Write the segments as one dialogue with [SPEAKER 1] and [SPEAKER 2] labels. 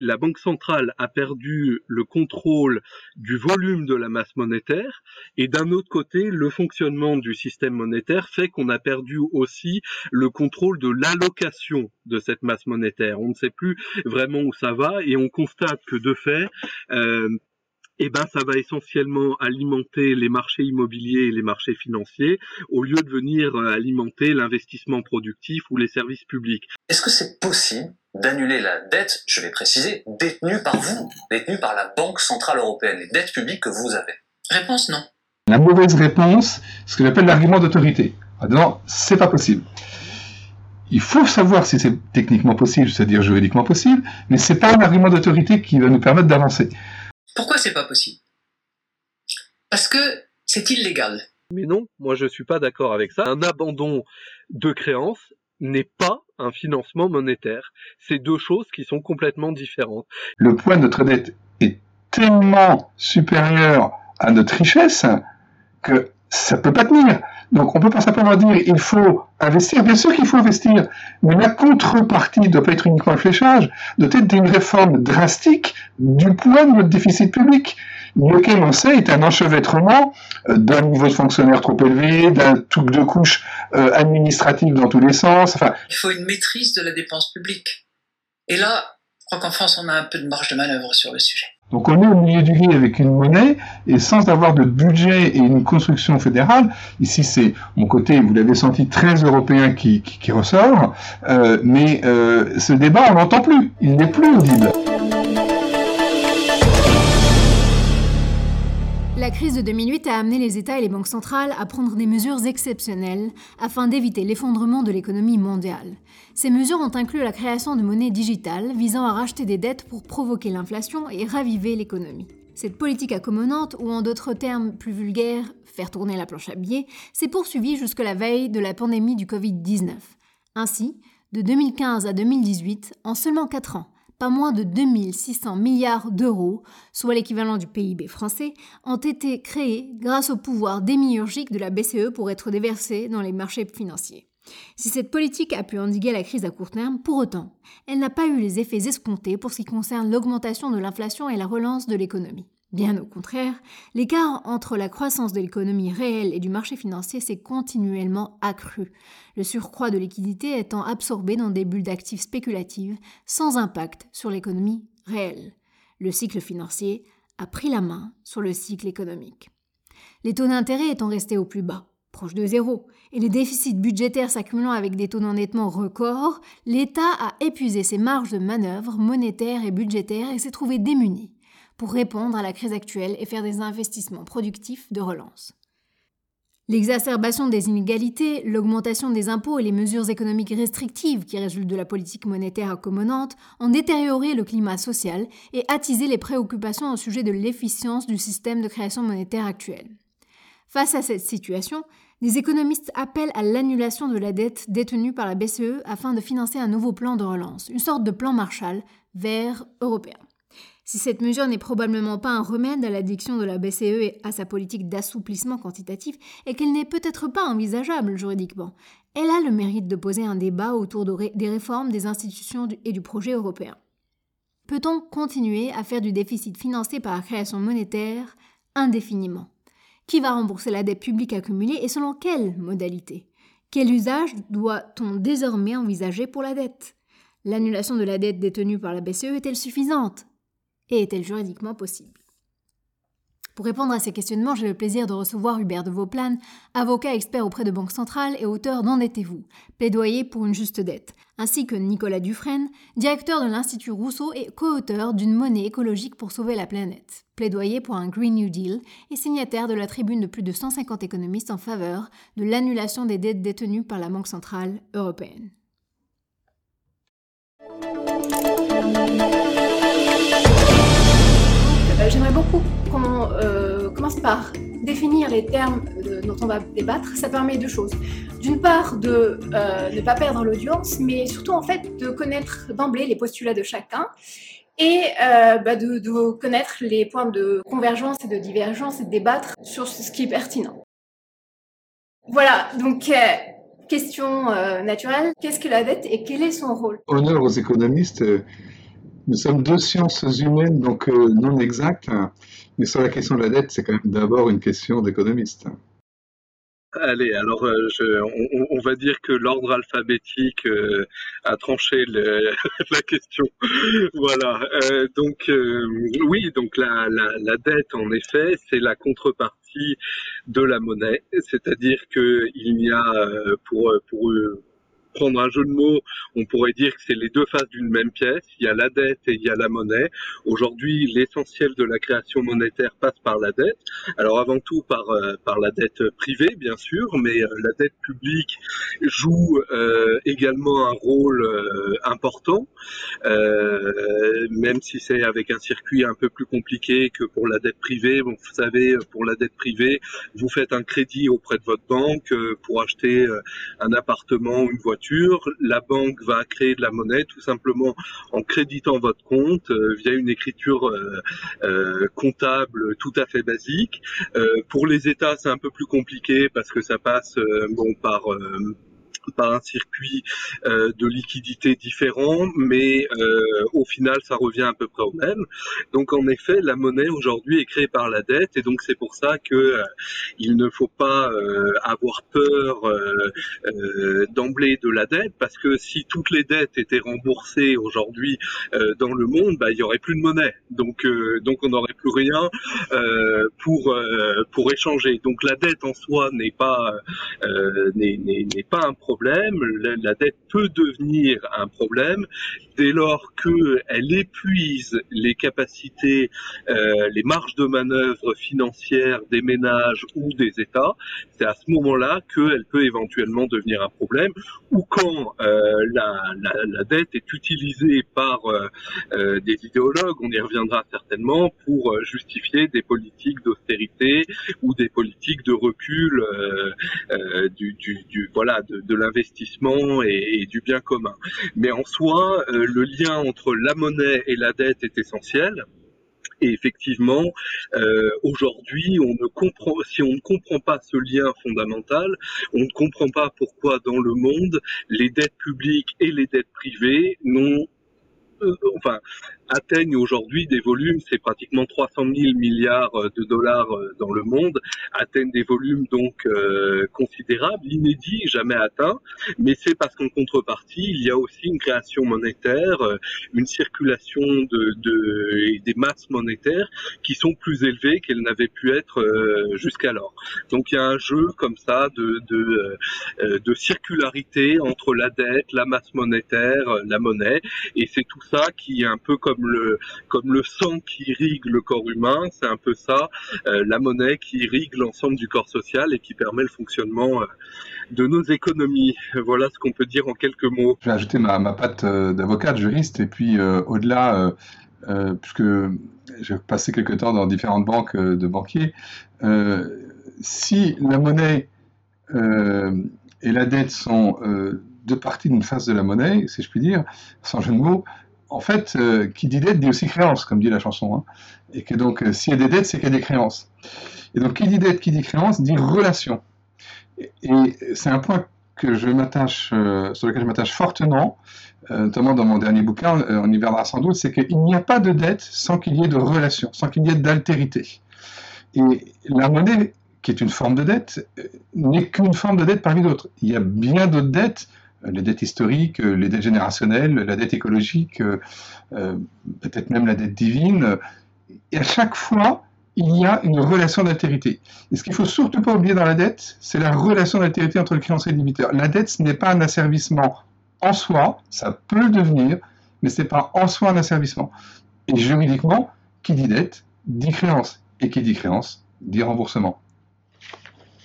[SPEAKER 1] la Banque centrale a perdu le contrôle du volume de la masse monétaire et d'un autre côté, le fonctionnement du système monétaire fait qu'on a perdu aussi le contrôle de l'allocation de cette masse monétaire. On ne sait plus vraiment où ça va et on constate que de fait, euh, eh ben, ça va essentiellement alimenter les marchés immobiliers et les marchés financiers au lieu de venir euh, alimenter l'investissement productif ou les services publics.
[SPEAKER 2] Est-ce que c'est possible d'annuler la dette, je vais préciser, détenue par vous, détenue par la Banque Centrale Européenne, les dettes publiques que vous avez? Réponse non.
[SPEAKER 3] La mauvaise réponse, ce que j'appelle l'argument d'autorité. Non, c'est pas possible. Il faut savoir si c'est techniquement possible, c'est-à-dire juridiquement possible, mais c'est pas un argument d'autorité qui va nous permettre d'avancer.
[SPEAKER 2] Pourquoi c'est pas possible? Parce que c'est illégal.
[SPEAKER 1] Mais non, moi je suis pas d'accord avec ça. Un abandon de créances n'est pas un financement monétaire. C'est deux choses qui sont complètement différentes.
[SPEAKER 3] Le poids de notre dette est tellement supérieur à notre richesse que ça peut pas tenir. Donc on peut pas simplement dire il faut investir. Bien sûr qu'il faut investir, mais la contrepartie ne doit pas être uniquement le fléchage, doit être d'une réforme drastique du poids de notre déficit public lequel on sait est un enchevêtrement euh, d'un niveau de fonctionnaire trop élevé, d'un truc de couche euh, administrative dans tous les sens.
[SPEAKER 2] Il faut une maîtrise de la dépense publique. Et là, je crois qu'en France, on a un peu de marge de manœuvre sur le sujet.
[SPEAKER 3] Donc on est au milieu du lit avec une monnaie et sans avoir de budget et une construction fédérale. Ici c'est mon côté, vous l'avez senti, très européen qui, qui, ressort. Euh, mais euh, ce débat, on n'entend plus. Il n'est plus audible.
[SPEAKER 4] La crise de 2008 a amené les États et les banques centrales à prendre des mesures exceptionnelles afin d'éviter l'effondrement de l'économie mondiale. Ces mesures ont inclus la création de monnaies digitales visant à racheter des dettes pour provoquer l'inflation et raviver l'économie. Cette politique accommodante, ou en d'autres termes plus vulgaires, faire tourner la planche à billets, s'est poursuivie jusque la veille de la pandémie du Covid-19. Ainsi, de 2015 à 2018, en seulement 4 ans, pas moins de 2600 milliards d'euros, soit l'équivalent du PIB français, ont été créés grâce au pouvoir démiurgique de la BCE pour être déversés dans les marchés financiers. Si cette politique a pu endiguer la crise à court terme, pour autant, elle n'a pas eu les effets escomptés pour ce qui concerne l'augmentation de l'inflation et la relance de l'économie. Bien au contraire, l'écart entre la croissance de l'économie réelle et du marché financier s'est continuellement accru, le surcroît de liquidité étant absorbé dans des bulles d'actifs spéculatives sans impact sur l'économie réelle. Le cycle financier a pris la main sur le cycle économique. Les taux d'intérêt étant restés au plus bas, proche de zéro, et les déficits budgétaires s'accumulant avec des taux d'endettement records, l'État a épuisé ses marges de manœuvre monétaires et budgétaires et s'est trouvé démuni pour répondre à la crise actuelle et faire des investissements productifs de relance. L'exacerbation des inégalités, l'augmentation des impôts et les mesures économiques restrictives qui résultent de la politique monétaire accommodante ont détérioré le climat social et attisé les préoccupations au sujet de l'efficience du système de création monétaire actuel. Face à cette situation, des économistes appellent à l'annulation de la dette détenue par la BCE afin de financer un nouveau plan de relance, une sorte de plan Marshall vert européen. Si cette mesure n'est probablement pas un remède à l'addiction de la BCE et à sa politique d'assouplissement quantitatif, et qu'elle n'est peut-être pas envisageable juridiquement, elle a le mérite de poser un débat autour des réformes des institutions et du projet européen. Peut-on continuer à faire du déficit financé par la création monétaire indéfiniment? Qui va rembourser la dette publique accumulée et selon quelles modalités Quel usage doit-on désormais envisager pour la dette? L'annulation de la dette détenue par la BCE est-elle suffisante? Et est-elle juridiquement possible Pour répondre à ces questionnements, j'ai le plaisir de recevoir Hubert de Vauplane, avocat expert auprès de Banque Centrale et auteur d'Endettez-vous, plaidoyer pour une juste dette, ainsi que Nicolas Dufresne, directeur de l'Institut Rousseau et co-auteur d'une monnaie écologique pour sauver la planète, plaidoyer pour un Green New Deal et signataire de la tribune de plus de 150 économistes en faveur de l'annulation des dettes détenues par la Banque Centrale Européenne. Euh, j'aimerais beaucoup qu'on euh, commence par définir les termes euh, dont on va débattre. Ça permet deux choses. D'une part, de ne pas perdre l'audience, mais surtout en fait de connaître d'emblée les postulats de chacun et bah, de, connaître les points de convergence et de divergence et de débattre sur ce qui est pertinent. Voilà, donc question naturelle, qu'est-ce que la dette et quel est son rôle?
[SPEAKER 3] Honneur aux économistes nous sommes deux sciences humaines, donc euh, non exactes, mais sur la question de la dette, c'est quand même d'abord une question d'économiste.
[SPEAKER 1] Allez, alors euh, on, va dire que l'ordre alphabétique euh, a tranché la question. voilà. Donc oui, donc la, dette, en effet, c'est la contrepartie de la monnaie, c'est-à-dire que il y a pour pour prendre un jeu de mots, on pourrait dire que c'est les deux faces d'une même pièce. Il y a la dette et il y a la monnaie. Aujourd'hui, l'essentiel de la création monétaire passe par la dette. Alors avant tout par euh, par la dette privée, bien sûr, mais euh, la dette publique joue euh, également un rôle important, même si c'est avec un circuit un peu plus compliqué que pour la dette privée. Vous savez, pour la dette privée, vous faites un crédit auprès de votre banque pour acheter un appartement, une voiture la banque va créer de la monnaie tout simplement en créditant votre compte euh, via une écriture euh, euh, comptable tout à fait basique. pour les États, c'est un peu plus compliqué parce que ça passe bon par par un circuit euh, de liquidité différent, mais euh, au final, ça revient à peu près au même. Donc, en effet, la monnaie aujourd'hui est créée par la dette, et donc c'est pour ça que euh, il ne faut pas euh, avoir peur euh, d'emblée de la dette, parce que si toutes les dettes étaient remboursées aujourd'hui dans le monde, bah, il y aurait plus de monnaie. Donc, donc on n'aurait plus rien pour pour échanger. Donc, la dette en soi n'est pas n'est pas un problème la, dette peut devenir un problème dès lors qu'elle épuise les capacités, euh, les marges de manœuvre financières des ménages ou des États. C'est à ce moment-là qu'elle peut éventuellement devenir un problème, ou quand euh, la, la, dette est utilisée par euh, des idéologues, on y reviendra certainement, pour justifier des politiques d'austérité ou des politiques de recul du, du, du, voilà de, de l'investissement et, du bien commun. Mais en soi, euh, le lien entre la monnaie et la dette est essentiel. Et effectivement, euh, aujourd'hui, on ne comprend, si on ne comprend pas ce lien fondamental, on ne comprend pas pourquoi dans le monde, les dettes publiques et les dettes privées n'ont euh, enfin, atteignent aujourd'hui des volumes, c'est pratiquement 300 000 milliards euh, de dollars euh, dans le monde, atteignent des volumes donc euh, considérables, inédits, jamais atteints, mais c'est parce qu'en contrepartie, il y a aussi une création monétaire, une circulation de, de des masses monétaires qui sont plus élevées qu'elles n'avaient pu être jusqu'alors. Donc il y a un jeu comme ça de, de, de circularité entre la dette, la masse monétaire, la monnaie, et c'est tout ça qui est un peu comme comme le sang qui irrigue le corps humain, c'est un peu ça, euh, la monnaie qui irrigue l'ensemble du corps social et qui permet le fonctionnement euh, de nos économies. Voilà ce qu'on peut dire en quelques mots.
[SPEAKER 3] Je vais ajouter ma, ma patte euh, d'avocat, de juriste, et puis au-delà, puisque j'ai passé quelques temps dans différentes banques de banquiers, si la monnaie et la dette sont deux parties d'une face de la monnaie, si je puis dire, sans jeu de mots, en fait, euh, qui dit dette dit aussi créance, comme dit la chanson. Hein. Et que donc, euh, s'il y a des dettes, c'est qu'il y a des créances. Et donc, qui dit dette, qui dit créance, dit relation. Et, c'est un point que je m'attache, euh, sur lequel je m'attache fortement, notamment dans mon dernier bouquin, on y verra sans doute, c'est qu'il n'y a pas de dette sans qu'il y ait de relation, sans qu'il y ait d'altérité. Et la monnaie, qui est une forme de dette, n'est qu'une forme de dette parmi d'autres. Il y a bien d'autres dettes les dettes historiques, les dettes générationnelles, la dette écologique, euh, peut-être même la dette divine. Et à chaque fois, il y a une relation d'altérité. Et ce qu'il faut surtout pas oublier dans la dette, c'est la relation d'altérité entre le créancier et le débiteur. La dette, ce n'est pas un asservissement en soi, ça peut le devenir, mais ce n'est pas en soi un asservissement. Et juridiquement, qui dit dette, dit créance. Et qui dit créance, dit remboursement.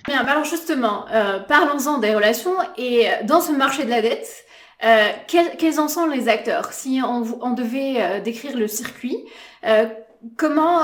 [SPEAKER 4] Bien, alors justement, euh, parlons-en des relations et dans ce marché de la dette, euh, quels, en sont les acteurs? Si on, devait euh, décrire le circuit, comment,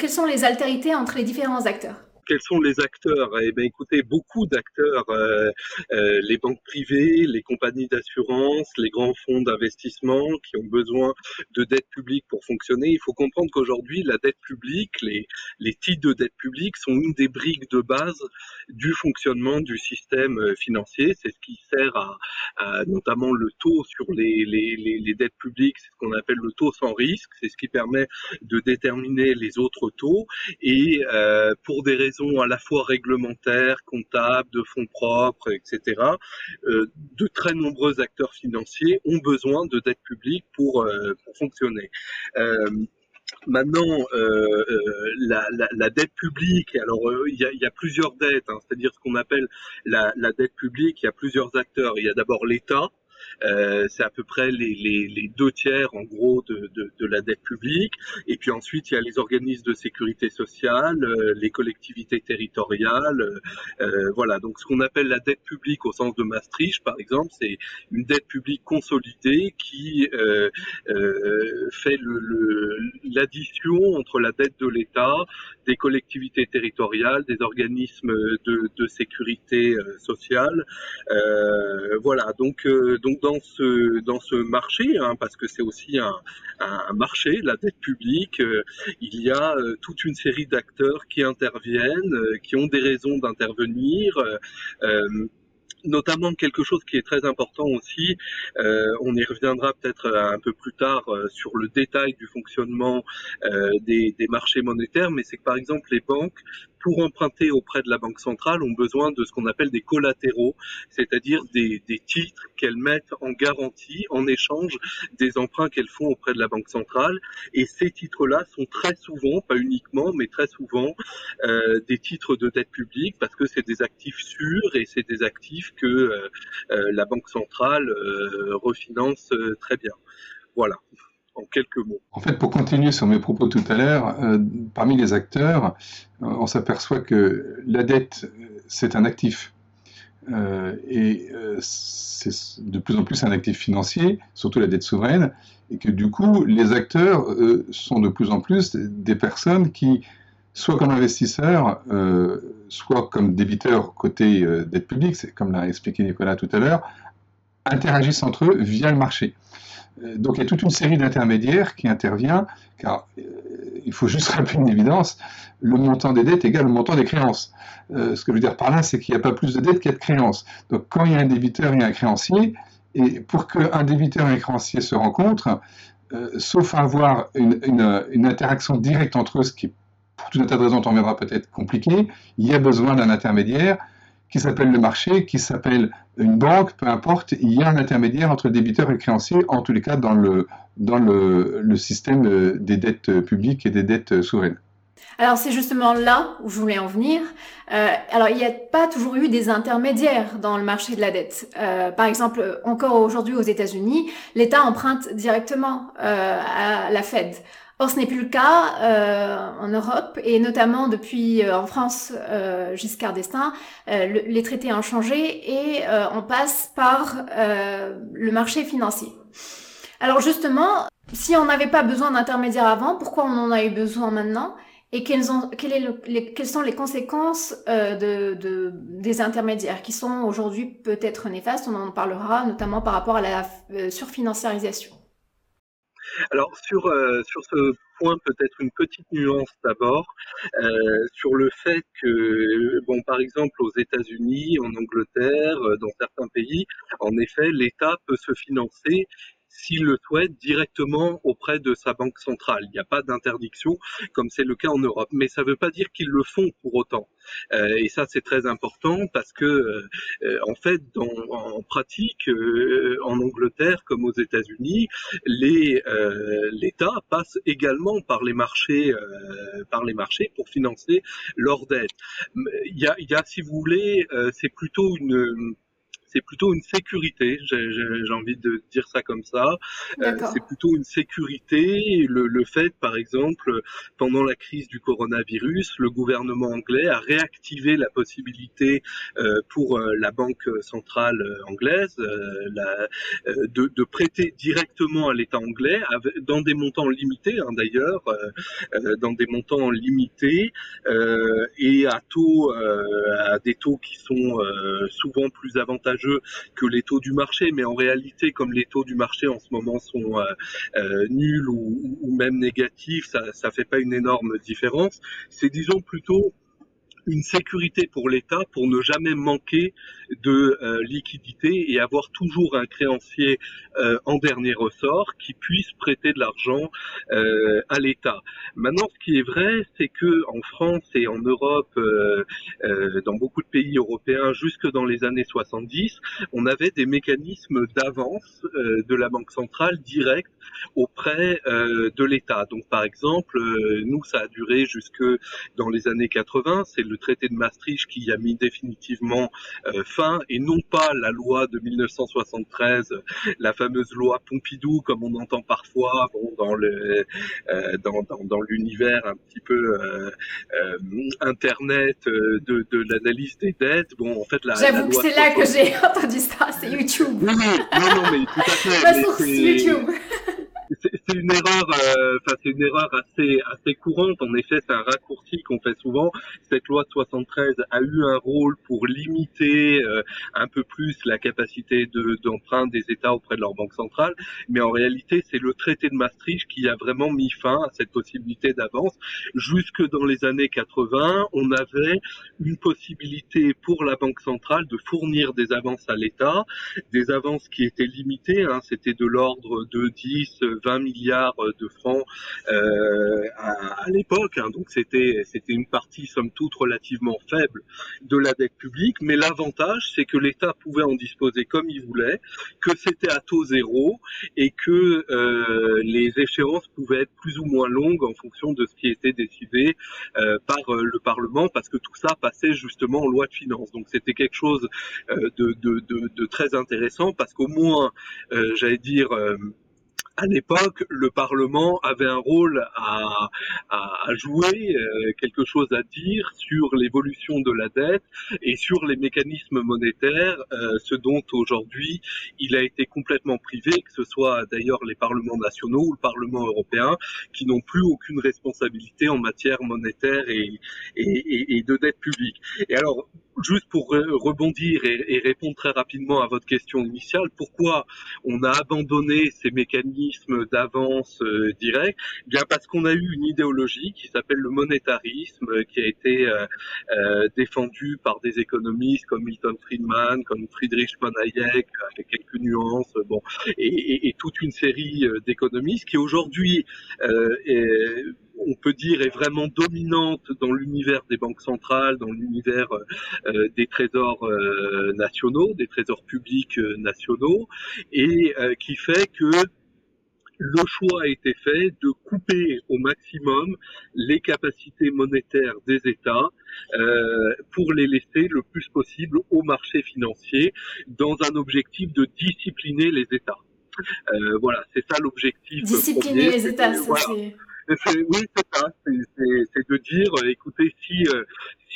[SPEAKER 4] quelles sont les altérités entre les différents acteurs?
[SPEAKER 1] Quels sont les acteurs? Eh bien, écoutez, beaucoup d'acteurs, euh, euh, les banques privées, les compagnies d'assurance, les grands fonds d'investissement qui ont besoin de dette publique pour fonctionner. Il faut comprendre qu'aujourd'hui, la dette publique, les, les titres de dette publique sont une des briques de base du fonctionnement du système euh, financier. C'est ce qui sert à, à, notamment le taux sur les, les, les, dettes publiques, c'est ce qu'on appelle le taux sans risque. C'est ce qui permet de déterminer les autres taux. Et euh, pour des raisons à la fois réglementaires, comptables, de fonds propres, etc., euh, de très nombreux acteurs financiers ont besoin de dette publique pour, euh, pour fonctionner. Euh, Maintenant, la, dette publique, alors il y, a, plusieurs dettes, hein, c'est-à-dire ce qu'on appelle la, dette publique, il y a plusieurs acteurs. Il y a d'abord l'État, euh, c'est à peu près les, les, les, deux tiers en gros de, de, de, la dette publique. Et puis ensuite, il y a les organismes de sécurité sociale, euh, les collectivités territoriales. Euh, voilà, donc ce qu'on appelle la dette publique au sens de Maastricht, par exemple, c'est une dette publique consolidée qui euh, euh, fait l'addition le, entre la dette de l'État, des collectivités territoriales, des organismes de, de sécurité sociale. voilà, donc, donc dans ce dans ce marché, hein, parce que c'est aussi un, un, marché, la dette publique, euh, il y a euh, toute une série d'acteurs qui interviennent, euh, qui ont des raisons d'intervenir notamment quelque chose qui est très important aussi, on y reviendra peut-être un peu plus tard sur le détail du fonctionnement des, des, marchés monétaires, mais c'est que par exemple les banques, pour emprunter auprès de la Banque centrale, ont besoin de ce qu'on appelle des collatéraux, c'est-à-dire des, des, titres qu'elles mettent en garantie en échange des emprunts qu'elles font auprès de la Banque centrale. Et ces titres-là sont très souvent, pas uniquement, mais très souvent, euh, des titres de dette publique parce que c'est des actifs sûrs et c'est des actifs que euh, euh, la Banque centrale euh, refinance très bien. Voilà en
[SPEAKER 3] fait, pour continuer sur mes propos tout à l'heure, euh, parmi les acteurs, euh, on s'aperçoit que la dette, c'est un actif. Euh, et c'est de plus en plus un actif financier, surtout la dette souveraine, et que du coup, les acteurs sont de plus en plus des personnes qui, soit comme investisseurs, soit comme débiteurs côté dette publique, comme l'a expliqué Nicolas tout à l'heure, interagissent entre eux via le marché. Euh, donc il y a toute une série d'intermédiaires qui intervient, car euh, il faut juste rappeler une évidence, le montant des dettes égale le montant des créances. Euh, ce que je veux dire par là, c'est qu'il n'y a pas plus de dettes qu'il y a de créances. Donc quand il y a un débiteur, il y a un créancier, et pour qu'un débiteur et un créancier se rencontrent, sauf avoir une, une, une, interaction directe entre eux, ce qui, pour tout un tas de raisons, on verra peut-être compliqué, il y a besoin d'un intermédiaire qui s'appelle le marché, qui s'appelle une banque, peu importe, il y a un intermédiaire entre débiteur et créancier, en tous les cas dans le, dans le, système euh, des dettes publiques et des dettes souveraines.
[SPEAKER 4] Alors c'est justement là où je voulais en venir. Euh, alors il n'y a pas toujours eu des intermédiaires dans le marché de la dette. Euh, par exemple, encore aujourd'hui aux États-Unis, l'État emprunte directement à la Fed. Or, ce n'est plus le cas euh, en Europe et notamment depuis euh, en France, euh, Giscard d'Estaing, euh, le, les traités ont changé et euh, on passe par euh, le marché financier. Alors justement, si on n'avait pas besoin d'intermédiaires avant, pourquoi on en a eu besoin maintenant et quelles, ont, quelles, sont les conséquences de, de, des intermédiaires qui sont aujourd'hui peut-être néfastes On en parlera notamment par rapport à la surfinanciarisation.
[SPEAKER 1] Alors sur, euh, sur ce point, peut-être une petite nuance d'abord, euh, sur le fait que, bon, par exemple, aux États-Unis, en Angleterre, euh, dans certains pays, en effet, l'État peut se financer s'il le souhaite, directement auprès de sa banque centrale. Il n'y a pas d'interdiction, comme c'est le cas en Europe. Mais ça ne veut pas dire qu'ils le font pour autant. Euh, et ça, c'est très important parce que, euh, en fait, dans, en pratique, euh, en Angleterre comme aux États-Unis, euh, l'État passe également par les marchés, euh, par les marchés pour financer leurs dettes. Il y a, il y a si vous voulez, c'est plutôt une c'est plutôt une sécurité. J'ai envie de dire ça comme ça. Euh, c'est plutôt une sécurité. Le, le, fait, par exemple, pendant la crise du coronavirus, le gouvernement anglais a réactivé la possibilité euh, pour euh, la banque centrale anglaise la, de, de, prêter directement à l'État anglais dans des montants limités, hein, d'ailleurs, dans des montants limités et à taux, à des taux qui sont souvent plus avantageux que les taux du marché, mais en réalité, comme les taux du marché en ce moment sont euh, euh, nuls ou, ou, même négatifs, ça ne fait pas une énorme différence. C'est disons plutôt une sécurité pour l'État pour ne jamais manquer de euh, liquidité et avoir toujours un créancier euh, en dernier ressort qui puisse prêter de l'argent euh, à l'État. Maintenant, ce qui est vrai, c'est que en France et en Europe, dans beaucoup de pays européens, jusque dans les années 70, on avait des mécanismes d'avance de la Banque centrale direct auprès de l'État. Donc, par exemple, nous, ça a duré jusque dans les années 80. C'est le traité de Maastricht qui a mis définitivement fin et non pas la loi de 1973, la fameuse loi Pompidou comme on entend parfois bon, dans le euh, dans, dans, dans l'univers un petit peu euh, euh, internet euh, de, de l'analyse des dettes. Bon, en fait, la.
[SPEAKER 4] J'avoue que c'est là que j'ai entendu ça, c'est YouTube.
[SPEAKER 1] Non, non, mais tout à fait.
[SPEAKER 4] source YouTube
[SPEAKER 1] c'est une erreur, euh, enfin c'est une erreur assez assez courante. En effet, c'est un raccourci qu'on fait souvent. Cette loi de 73 a eu un rôle pour limiter euh, un peu plus la capacité d'emprunt des États auprès de leur banque centrale, mais en réalité, c'est le traité de Maastricht qui a vraiment mis fin à cette possibilité d'avance. Jusque dans les années 80, on avait une possibilité pour la banque centrale de fournir des avances à l'État, des avances qui étaient limitées. Hein, C'était de l'ordre de 10, 20 milliards de francs euh, à, l'époque. Hein, donc c'était c'était une partie somme toute relativement faible de la dette publique. Mais l'avantage, c'est que l'État pouvait en disposer comme il voulait, que c'était à taux zéro et que euh, les échéances pouvaient être plus ou moins longues en fonction de ce qui était décidé euh, par le Parlement, parce que tout ça passait justement en loi de finances. Donc c'était quelque chose de, très intéressant parce qu'au moins, j'allais dire à l'époque, le Parlement avait un rôle à, à, jouer, euh, quelque chose à dire sur l'évolution de la dette et sur les mécanismes monétaires, euh, ce dont aujourd'hui il a été complètement privé, que ce soit d'ailleurs les parlements nationaux ou le Parlement européen, qui n'ont plus aucune responsabilité en matière monétaire et, et, et de dette publique. Et alors, juste pour rebondir et, répondre très rapidement à votre question initiale, pourquoi on a abandonné ces mécanismes d'avance euh, direct eh Bien parce qu'on a eu une idéologie qui s'appelle le monétarisme, qui a été euh, euh, défendue par des économistes comme Milton Friedman, comme Friedrich von Hayek, avec quelques nuances, bon, et, et toute une série euh, d'économistes qui aujourd'hui on peut dire, est vraiment dominante dans l'univers des banques centrales, dans l'univers euh, des trésors euh, nationaux, des trésors publics euh, nationaux, et qui fait que le choix a été fait de couper au maximum les capacités monétaires des États euh, pour les laisser le plus possible au marché financier dans un objectif de discipliner les États. Euh, voilà, c'est ça l'objectif.
[SPEAKER 4] Discipliner les États,
[SPEAKER 1] oui, c'est ça. C'est de dire, écoutez, si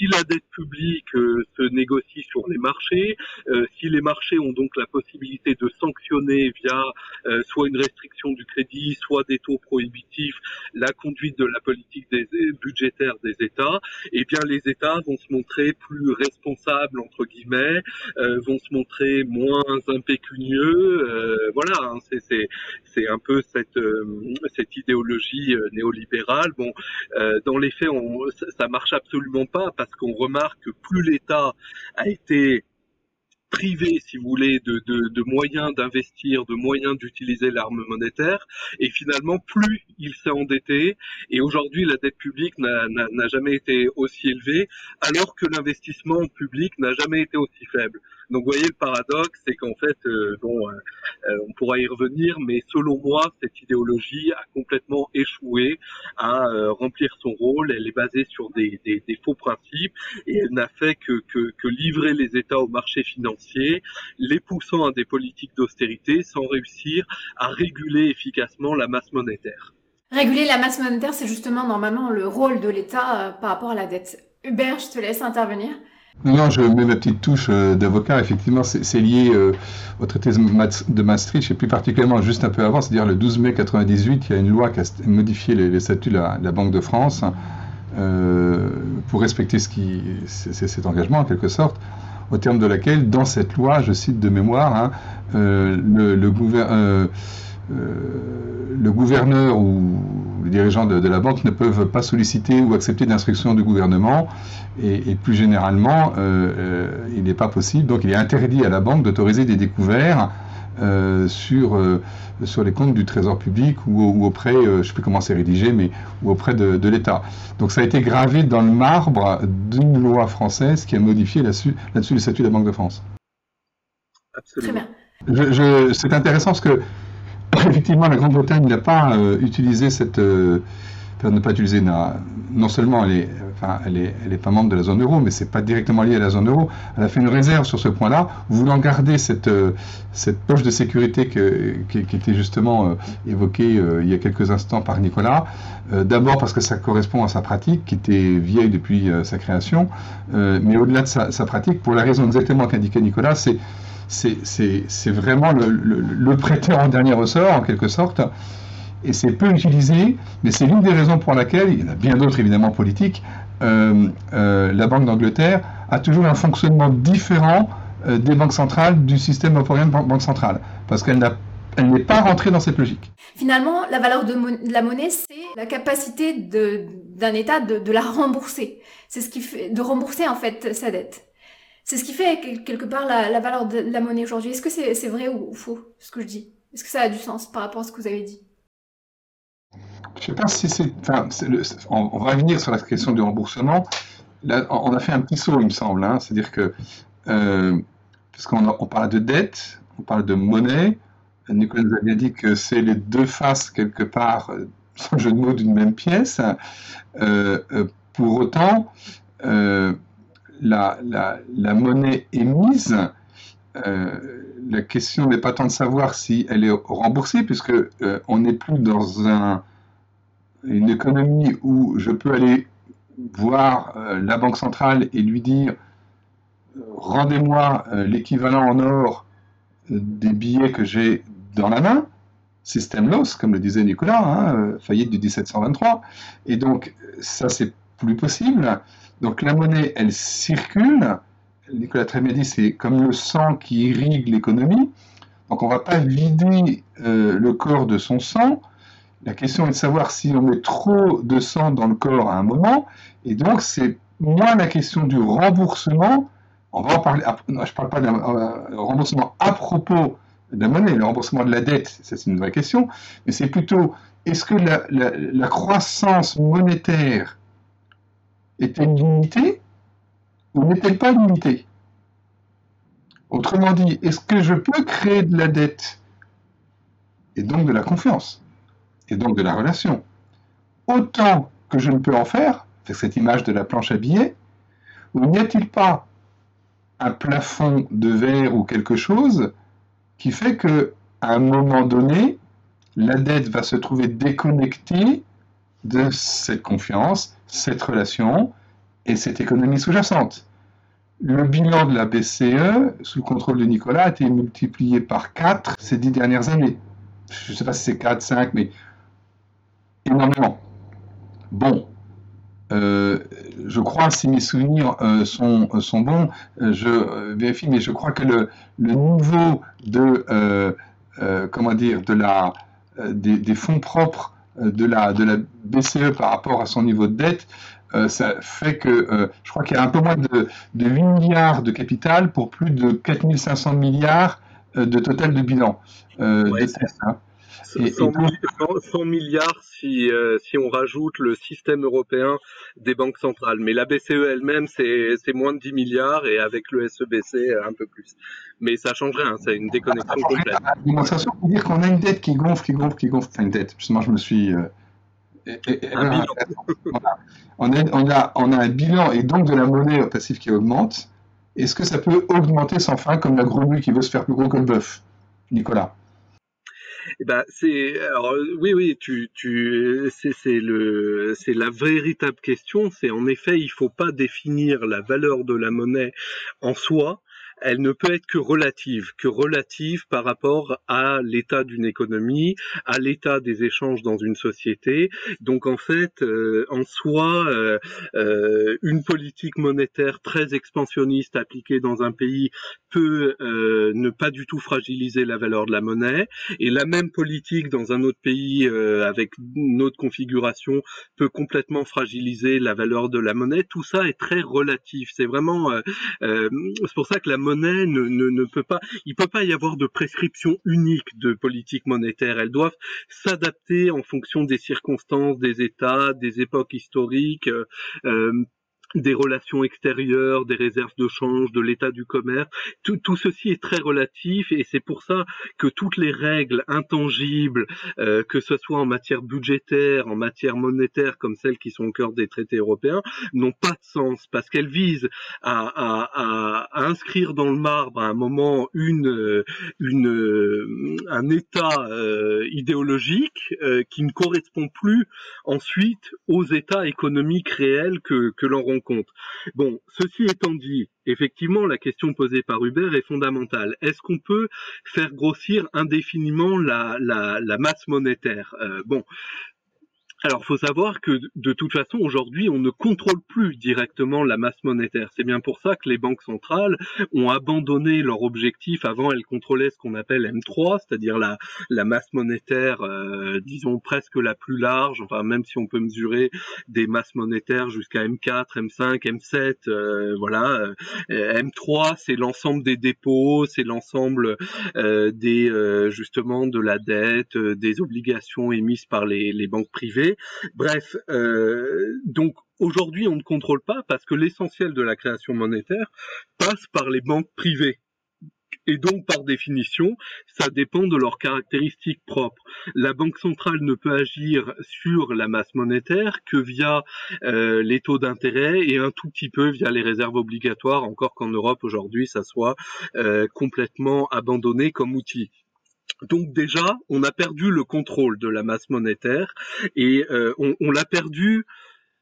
[SPEAKER 1] si la dette publique euh, se négocie sur les marchés, euh, si les marchés ont donc la possibilité de sanctionner via euh, soit une restriction du crédit, soit des taux prohibitifs, la conduite de la politique des, budgétaire des États, eh bien les États vont se montrer plus responsables entre guillemets, vont se montrer moins impécunieux. voilà, hein, c'est c'est un peu cette cette idéologie néolibérale. Bon, dans les faits, on, ça marche absolument pas parce qu'on remarque que plus l'État a été privé, si vous voulez, de, moyens d'investir, de moyens d'utiliser l'arme monétaire, et finalement, plus il s'est endetté, et aujourd'hui, la dette publique n'a jamais été aussi élevée, alors que l'investissement public n'a jamais été aussi faible. Donc, vous voyez, le paradoxe, c'est qu'en fait, euh, bon, euh, euh, on pourra y revenir, mais selon moi, cette idéologie a complètement échoué à remplir son rôle. Elle est basée sur des, faux principes et elle n'a fait que, que, livrer les États au marché financier, les poussant à des politiques d'austérité sans réussir à réguler efficacement la masse monétaire.
[SPEAKER 4] Réguler la masse monétaire, c'est justement normalement le rôle de l'État par rapport à la dette. Hubert, je te laisse intervenir.
[SPEAKER 3] Non, je mets ma petite touche euh, d'avocat. Effectivement, c'est lié euh, au traité de Maastricht et plus particulièrement juste un peu avant, c'est-à-dire le 12 mai 98, il y a une loi qui a modifié les, statuts de la, Banque de France euh, pour respecter ce qui, cet engagement en quelque sorte, au terme de laquelle, dans cette loi, je cite de mémoire, hein, le, le, gouvernement le gouverneur ou les dirigeants de, la banque ne peuvent pas solliciter ou accepter d'instructions du gouvernement et, plus généralement, euh, euh, il n'est pas possible, donc il est interdit à la banque d'autoriser des découverts sur, sur les comptes du Trésor public ou, auprès, je ne sais plus comment c'est rédigé, mais ou auprès de, l'État. Donc ça a été gravé dans le marbre d'une loi française qui a modifié là-dessus là le statut de la Banque de France.
[SPEAKER 1] Absolument.
[SPEAKER 3] c'est intéressant parce que effectivement, la Grande-Bretagne n'a pas euh, utilisé cette. Euh, enfin, ne pas utiliser. non seulement elle est, enfin, elle est, elle est pas membre de la zone euro, mais c'est pas directement lié à la zone euro. Elle a fait une réserve sur ce point-là, voulant garder cette, euh, cette poche de sécurité qui, était justement évoquée il y a quelques instants par Nicolas. D'abord parce que ça correspond à sa pratique, qui était vieille depuis sa création, mais au-delà de sa, pratique, pour la raison exactement qu'indiquait Nicolas, c'est c'est vraiment le, prêteur en dernier ressort, en quelque sorte, et c'est peu utilisé, mais c'est l'une des raisons pour laquelle, il y en a bien d'autres évidemment politiques, euh, euh, la Banque d'Angleterre a toujours un fonctionnement différent euh, des banques centrales du système européen de banque centrale, parce qu'elle n'est pas rentrée dans cette logique.
[SPEAKER 4] Finalement, la valeur de, la monnaie, c'est la capacité d'un État de, de, la rembourser. C'est ce qui fait de rembourser en fait sa dette. C'est ce qui fait quelque part la, valeur de la monnaie aujourd'hui. Est-ce que c'est vrai ou faux ce que je dis? Est-ce que ça a du sens par rapport à ce que vous avez dit?
[SPEAKER 3] Je ne sais pas si c'est. Enfin, on, va revenir sur la question du remboursement. Là, on a fait un petit saut, il me semble. Hein. C'est-à-dire que. Euh, parle de dette, on parle de monnaie. Nicolas nous a bien dit que c'est les deux faces, quelque part, euh, sans jeu de mots, d'une même pièce. Euh, pour autant, la, monnaie émise, euh, la question n'est pas tant de savoir si elle est remboursée, puisque euh, on n'est plus dans un, une économie où je peux aller voir euh, la banque centrale et lui dire rendez-moi l'équivalent en or des billets que j'ai dans la main, système loss, comme le disait Nicolas, hein, faillite du 1723, et donc ça c'est plus possible. Donc la monnaie, elle circule. Nicolas bien dit, c'est comme le sang qui irrigue l'économie. Donc on ne va pas vider euh, le corps de son sang. La question est de savoir si on met trop de sang dans le corps à un moment. Et donc c'est moins la question du remboursement. On va en parler. je ne parle pas d'un euh, remboursement à propos de la monnaie. Le remboursement de la dette, c'est une vraie question. Mais c'est plutôt est-ce que la croissance monétaire est-elle limitée ou n'est-elle pas limitée Autrement dit, est-ce que je peux créer de la dette et donc de la confiance et donc de la relation? Autant que je ne peux en faire, c'est cette image de la planche à billets, ou n'y a-t-il pas un plafond de verre ou quelque chose qui fait que à un moment donné, la dette va se trouver déconnectée de cette confiance, cette relation et cette économie sous-jacente. Le bilan de la BCE, sous le contrôle de Nicolas, a été multiplié par 4 ces dix dernières années. Je ne sais pas si c'est 4, 5, mais énormément. Bon, euh, je crois, si mes souvenirs euh, sont, sont, bons, euh, je vérifie, mais je crois que le, le niveau de, comment dire, de la, des fonds propres de la, de la BCE par rapport à son niveau de dette, euh, ça fait que euh, je crois qu'il y a un peu moins de, 8 milliards de capital pour plus de 4500 milliards euh, de total de bilan.
[SPEAKER 1] Ouais,
[SPEAKER 3] hein.
[SPEAKER 1] 100, milliards si, euh, si on rajoute le système européen des banques centrales. Mais la BCE elle-même, c'est moins de 10 milliards et avec le SEBC, un peu plus. Mais ça change rien, c'est une déconnexion complète.
[SPEAKER 3] Ça veut dire qu'on a une dette qui gonfle, qui gonfle, qui gonfle. Enfin, une dette. Justement, je me suis. Euh, on, a, on, a, on a un bilan et donc de la monnaie passive qui augmente. Est-ce que ça peut augmenter sans fin comme la grenouille qui veut se faire plus gros que le bœuf? Nicolas
[SPEAKER 1] eh ben, c'est alors oui oui tu tu c'est c'est le c'est la véritable question. C'est en effet il faut pas définir la valeur de la monnaie en soi elle ne peut être que relative, que relative par rapport à l'état d'une économie, à l'état des échanges dans une société. Donc en fait, euh, en soi, euh, euh, une politique monétaire très expansionniste appliquée dans un pays peut ne pas du tout fragiliser la valeur de la monnaie, et la même politique dans un autre pays avec une autre configuration peut complètement fragiliser la valeur de la monnaie. Tout ça est très relatif. C'est vraiment, c'est pour ça que la monnaie ne, peut pas, il peut pas y avoir de prescription unique de politique monétaire. Elles doivent s'adapter en fonction des circonstances, des États, des époques historiques. Euh, euh des relations extérieures, des réserves de change, de l'état du commerce. Tout, tout, ceci est très relatif et c'est pour ça que toutes les règles intangibles, euh, que ce soit en matière budgétaire, en matière monétaire, comme celles qui sont au cœur des traités européens, n'ont pas de sens parce qu'elles visent à, à, à, inscrire dans le marbre à un moment une, une, un état euh, idéologique euh, qui ne correspond plus ensuite aux états économiques réels que, que l'on compte. Bon, ceci étant dit, effectivement, la question posée par Hubert est fondamentale. Est-ce qu'on peut faire grossir indéfiniment la, masse monétaire? Euh, Bon, alors, faut savoir que de toute façon, aujourd'hui, on ne contrôle plus directement la masse monétaire. C'est bien pour ça que les banques centrales ont abandonné leur objectif. Avant, elles contrôlaient ce qu'on appelle M3, c'est-à-dire la, masse monétaire, euh, disons presque la plus large. Enfin, même si on peut mesurer des masses monétaires jusqu'à M4, M5, M7, voilà. Euh, M3, c'est l'ensemble des dépôts, c'est l'ensemble euh, des justement de la dette, des obligations émises par les banques privées. Bref, euh, donc aujourd'hui on ne contrôle pas parce que l'essentiel de la création monétaire passe par les banques privées. Et donc, par définition, ça dépend de leurs caractéristiques propres. La Banque centrale ne peut agir sur la masse monétaire que via euh, les taux d'intérêt et un tout petit peu via les réserves obligatoires, encore qu'en Europe aujourd'hui, ça soit euh, complètement abandonné comme outil. Donc déjà, on a perdu le contrôle de la masse monétaire et euh, on l'a perdu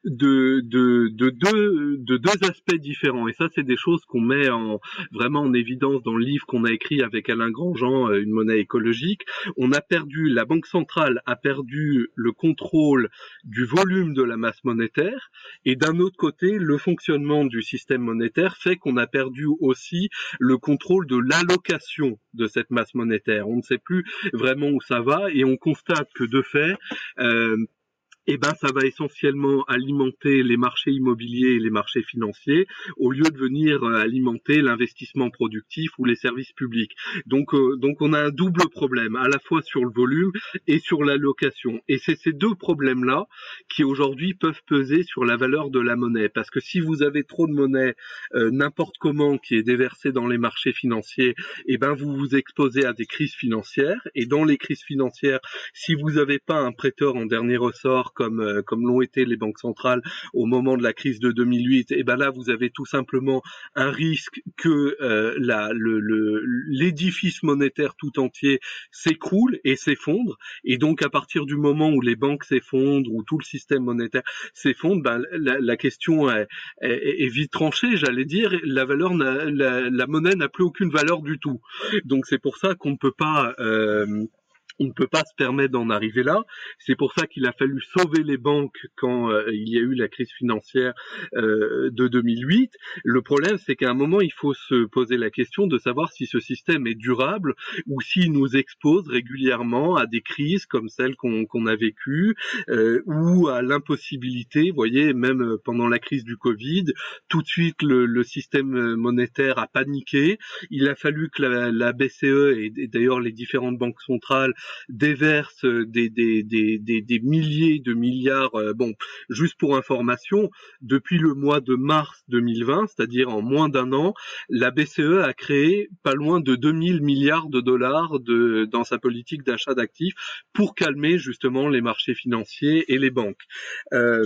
[SPEAKER 1] de, de, de, deux, de deux aspects différents. Et ça, c'est des choses qu'on met en, vraiment en évidence dans le livre qu'on a écrit avec Alain Grandjean, euh, Une monnaie écologique. On a perdu, la Banque centrale a perdu le contrôle du volume de la masse monétaire. Et d'un autre côté, le fonctionnement du système monétaire fait qu'on a perdu aussi le contrôle de l'allocation de cette masse monétaire. On ne sait plus vraiment où ça va et on constate que de fait, euh, eh ben, ça va essentiellement alimenter les marchés immobiliers et les marchés financiers au lieu de venir euh, alimenter l'investissement productif ou les services publics. Donc, euh, donc on a un double problème, à la fois sur le volume et sur l'allocation. Et c'est ces deux problèmes-là qui aujourd'hui peuvent peser sur la valeur de la monnaie. Parce que si vous avez trop de monnaie euh, n'importe comment qui est déversée dans les marchés financiers, eh ben vous vous exposez à des crises financières. Et dans les crises financières, si vous n'avez pas un prêteur en dernier ressort comme euh, comme l'ont été les banques centrales au moment de la crise de 2008, et ben là vous avez tout simplement un risque que euh, la le l'édifice monétaire tout entier s'écroule et s'effondre. Et donc à partir du moment où les banques s'effondrent, ou tout le système monétaire s'effondre, ben, la, la, question est, est, est, vite tranchée, j'allais dire. La valeur, la, la monnaie n'a plus aucune valeur du tout. Donc c'est pour ça qu'on ne peut pas euh, on ne peut pas se permettre d'en arriver là. C'est pour ça qu'il a fallu sauver les banques quand euh, il y a eu la crise financière euh, de 2008. Le problème, c'est qu'à un moment, il faut se poser la question de savoir si ce système est durable ou s'il nous expose régulièrement à des crises comme celles qu'on a vécues euh, ou à l'impossibilité, vous voyez, même pendant la crise du Covid, tout de suite le, le système monétaire a paniqué. Il a fallu que la, la BCE et d'ailleurs les différentes banques centrales déverse des, des, des, des, milliers de milliards. bon, juste pour information, depuis le mois de mars 2020, c'est-à-dire en moins d'un an, la BCE a créé pas loin de 2000 milliards de dollars de, dans sa politique d'achat d'actifs pour calmer justement les marchés financiers et les banques. Euh,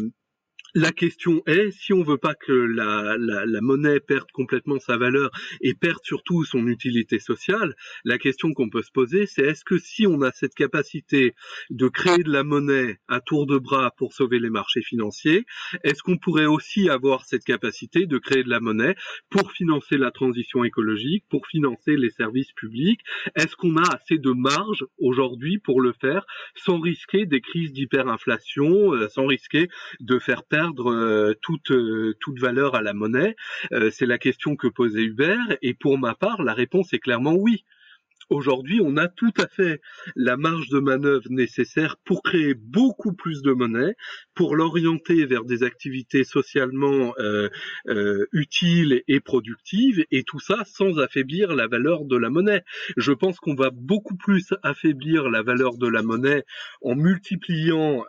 [SPEAKER 1] la question est, si on veut pas que la, la, monnaie perde complètement sa valeur et perde surtout son utilité sociale, la question qu'on peut se poser, c'est est-ce que si on a cette capacité de créer de la monnaie à tour de bras pour sauver les marchés financiers, est-ce qu'on pourrait aussi avoir cette capacité de créer de la monnaie pour financer la transition écologique, pour financer les services publics? Est-ce qu'on a assez de marge aujourd'hui pour le faire sans risquer des crises d'hyperinflation, euh, sans risquer de faire perdre euh, toute, euh, toute valeur à la monnaie euh, C'est la question que posait Hubert. Et pour ma part, la réponse est clairement oui. Aujourd'hui, on a tout à fait la marge de manœuvre nécessaire pour créer beaucoup plus de monnaie, pour l'orienter vers des activités socialement utiles et productives, et tout ça sans affaiblir la valeur de la monnaie. Je pense qu'on va beaucoup plus affaiblir la valeur de la monnaie en multipliant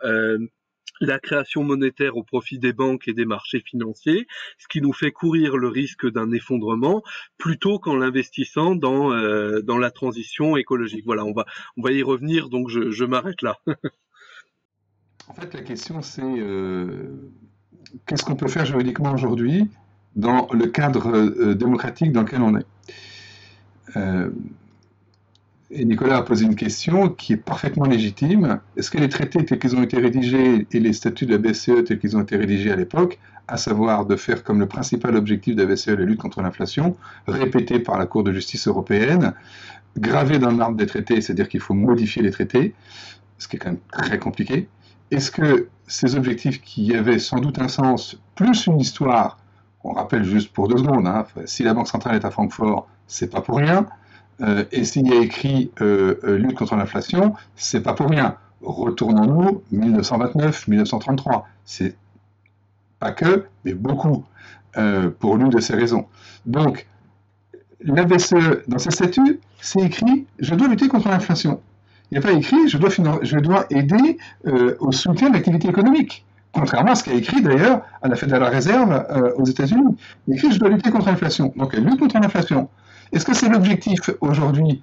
[SPEAKER 1] la création monétaire au profit des banques et des marchés financiers, ce qui nous fait courir le risque d'un effondrement plutôt qu'en l'investissant dans euh, la transition écologique. Voilà, on va y revenir, donc je, je m'arrête là.
[SPEAKER 3] en fait, la question c'est euh, qu'est-ce qu'on peut faire juridiquement aujourd'hui dans le cadre euh, démocratique dans lequel on est? Et Nicolas a posé une question qui est parfaitement légitime. Est-ce que les traités tels qu'ils ont été rédigés et les statuts de la BCE tels qu'ils ont été rédigés à l'époque, à savoir de faire comme le principal objectif de la BCE la lutte contre l'inflation, répété par la Cour de justice européenne, gravé dans le marbre des traités, c'est-à-dire qu'il faut modifier les traités, ce qui est quand même très compliqué, est-ce que ces objectifs qui avaient sans doute un sens, plus une histoire, on rappelle juste pour deux secondes, hein, si la Banque centrale est à Francfort, c'est pas pour rien, euh, et s'il y a écrit euh, euh, lutte contre l'inflation, c'est pas pour rien. Retournons-nous 1929-1933. C'est pas que, mais beaucoup, pour l'une de ces raisons. Donc, la BCE, dans ses statuts, c'est écrit je dois lutter contre l'inflation. Il n'y a pas écrit je dois, je dois aider au soutien de l'activité économique. Contrairement à ce qu'a écrit d'ailleurs à la Fédérale Réserve aux États-Unis. Il écrit je dois lutter contre l'inflation. Donc, elle lutte contre l'inflation. Est-ce que c'est l'objectif aujourd'hui?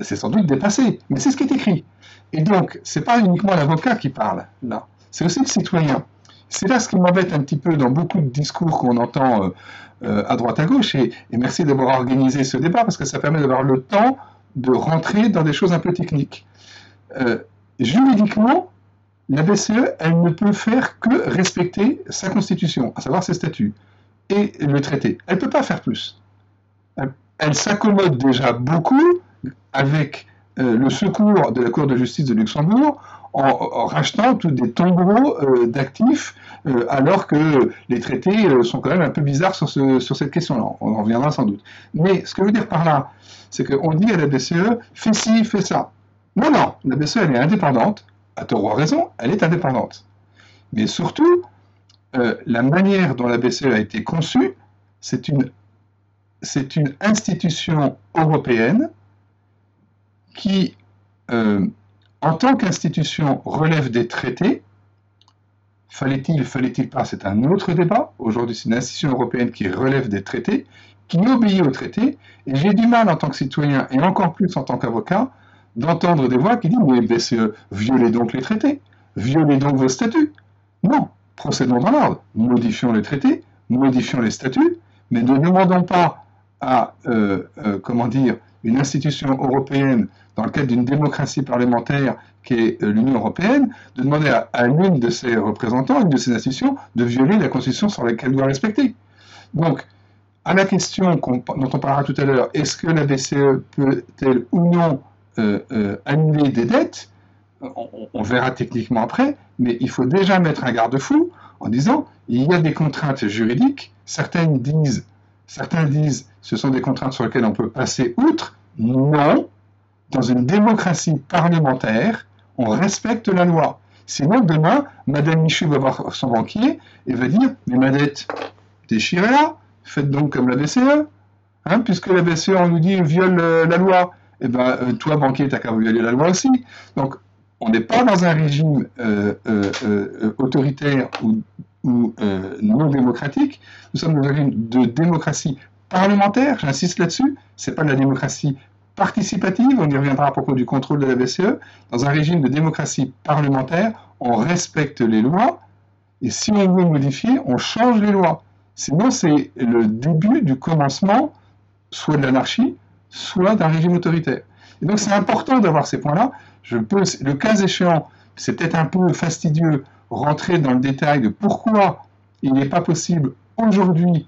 [SPEAKER 3] C'est sans doute dépassé, mais c'est ce qui est écrit. Et donc, c'est pas uniquement l'avocat qui parle là, c'est aussi le citoyen. C'est là ce qui m'embête un petit peu dans beaucoup de discours qu'on entend euh, euh, à droite à gauche. Et, merci d'avoir organisé ce débat parce que ça permet d'avoir le temps de rentrer dans des choses un peu techniques. Euh, juridiquement, la BCE, elle ne peut faire que respecter sa constitution, à savoir ses statuts, et le traité. Elle ne peut pas faire plus s'accommode déjà beaucoup avec euh, le secours de la Cour de justice de Luxembourg en, rachetant tous des tombeaux euh, d'actifs, euh, alors que les traités sont quand même un peu bizarres sur, cette question-là. On en reviendra sans doute. Mais ce que je veux dire par là, c'est qu'on dit à la BCE, fais ci, fais ça. Non, non, la BCE, elle est indépendante. À tort ou raison, elle est indépendante. Mais surtout, la manière dont la BCE a été conçue, c'est une c'est une institution européenne qui, euh, en tant qu'institution, relève des traités. Fallait-il, fallait-il pas, c'est un autre débat. Aujourd'hui, c'est une institution européenne qui relève des traités, qui obéit aux traités. Et j'ai du mal, en tant que citoyen, et encore plus en tant qu'avocat, d'entendre des voix qui disent Mais BCE, violez donc les traités, violez donc vos statuts. Non, procédons dans l'ordre. Modifions les traités, modifions les statuts, mais ne demandons pas à, euh, euh, comment dire, une institution européenne dans le cadre d'une démocratie parlementaire qui est euh, l'Union européenne, de demander à, l'une de ses représentants, une de ses institutions, de violer la constitution sur laquelle elle doit respecter. Donc, à la question dont on parlera tout à l'heure, est-ce que la BCE peut-elle ou non annuler des dettes on, on, verra techniquement après, mais il faut déjà mettre un garde-fou en disant il y a des contraintes juridiques, certaines disent Certains disent ce sont des contraintes sur lesquelles on peut passer outre. Non, dans une démocratie parlementaire, on respecte la loi. Sinon, demain, Madame Michu va voir son banquier et va dire Mais ma dette, déchirez-la, faites donc comme la BCE. Hein, puisque la BCE, on nous dit, viole euh, la loi, eh ben, euh, toi, banquier, tu qu'à violer la loi aussi. Donc, on n'est pas dans un régime euh, autoritaire ou, ou non démocratique. Nous sommes dans un régime de démocratie parlementaire, j'insiste là-dessus. C'est pas de la démocratie participative, on y reviendra à propos du contrôle de la BCE. Dans un régime de démocratie parlementaire, on respecte les lois, et si on veut modifier, on change les lois. Sinon, c'est le début du commencement soit de l'anarchie, soit d'un régime autoritaire. Et donc c'est important d'avoir ces points-là. Je peux, le cas échéant, c'est peut-être un peu fastidieux, rentrer dans le détail de pourquoi il n'est pas possible aujourd'hui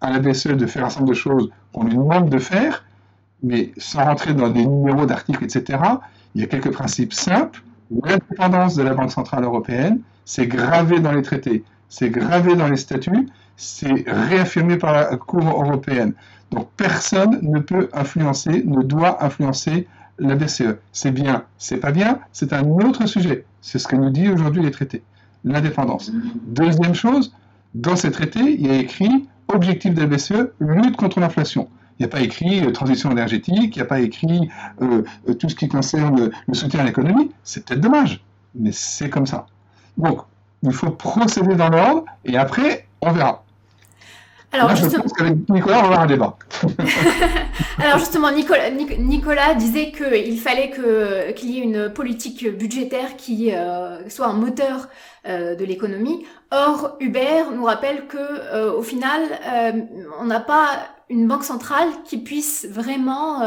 [SPEAKER 3] à la BCE de faire un certain nombre de choses qu'on lui demande de faire, mais sans rentrer dans des numéros d'articles, etc. Il y a quelques principes simples. L'indépendance de la Banque Centrale Européenne, c'est gravé dans les traités, c'est gravé dans les statuts, c'est réaffirmé par la Cour européenne. Donc personne ne peut influencer, ne doit influencer la BCE. C'est bien, c'est pas bien, c'est un autre sujet. C'est ce que nous disent aujourd'hui les traités. L'indépendance. Deuxième chose, dans ces traités, il y a écrit objectif de la BCE, lutte contre l'inflation. Il n'y a pas écrit euh, transition énergétique, il n'y a pas écrit euh, euh, tout ce qui concerne le soutien à l'économie. C'est peut-être dommage, mais c'est comme ça. Donc, il faut procéder dans l'ordre et après, on verra. Alors,
[SPEAKER 4] Nicolas, on va avoir un débat. Alors justement, Nicolas, Nicolas disait qu'il fallait qu'il y ait une politique budgétaire qui euh, soit un moteur euh, de l'économie. Or, Hubert nous rappelle que euh, au final, on n'a pas une banque centrale qui puisse vraiment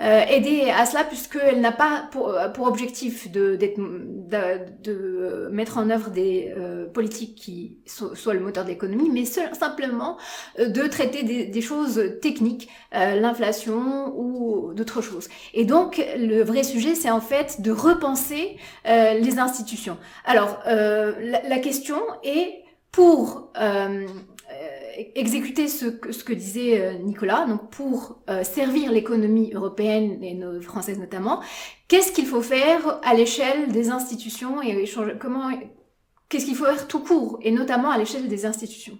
[SPEAKER 4] euh, aider à cela puisqu'elle n'a pas pour, euh, pour objectif de, de, de, mettre en œuvre des euh, politiques qui soient le moteur de l'économie, mais simplement de traiter des, des choses techniques, l'inflation ou d'autres choses. Et donc le vrai sujet, c'est en fait de repenser les institutions. Alors la, la, question est pour exécuter ce que, ce que disait euh, Nicolas, donc pour euh, servir l'économie européenne et nos, française notamment, qu'est-ce qu'il faut faire à l'échelle des institutions et comment qu'est-ce qu'il faut faire tout court et notamment à l'échelle des institutions?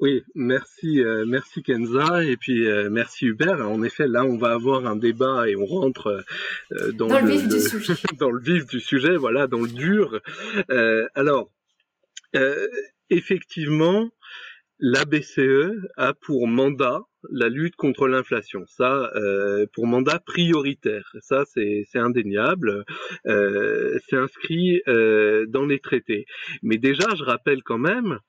[SPEAKER 1] Oui, merci, euh, merci Kenza et puis merci Hubert. En effet, là, on va avoir un débat et on rentre dans, le, vif du sujet. dans le vif du sujet, voilà, dans le dur. alors, effectivement, la BCE a pour mandat la lutte contre l'inflation. Ça, euh, pour mandat prioritaire. Ça, c'est indéniable. Euh, c'est inscrit euh, dans les traités. Mais déjà, je rappelle quand même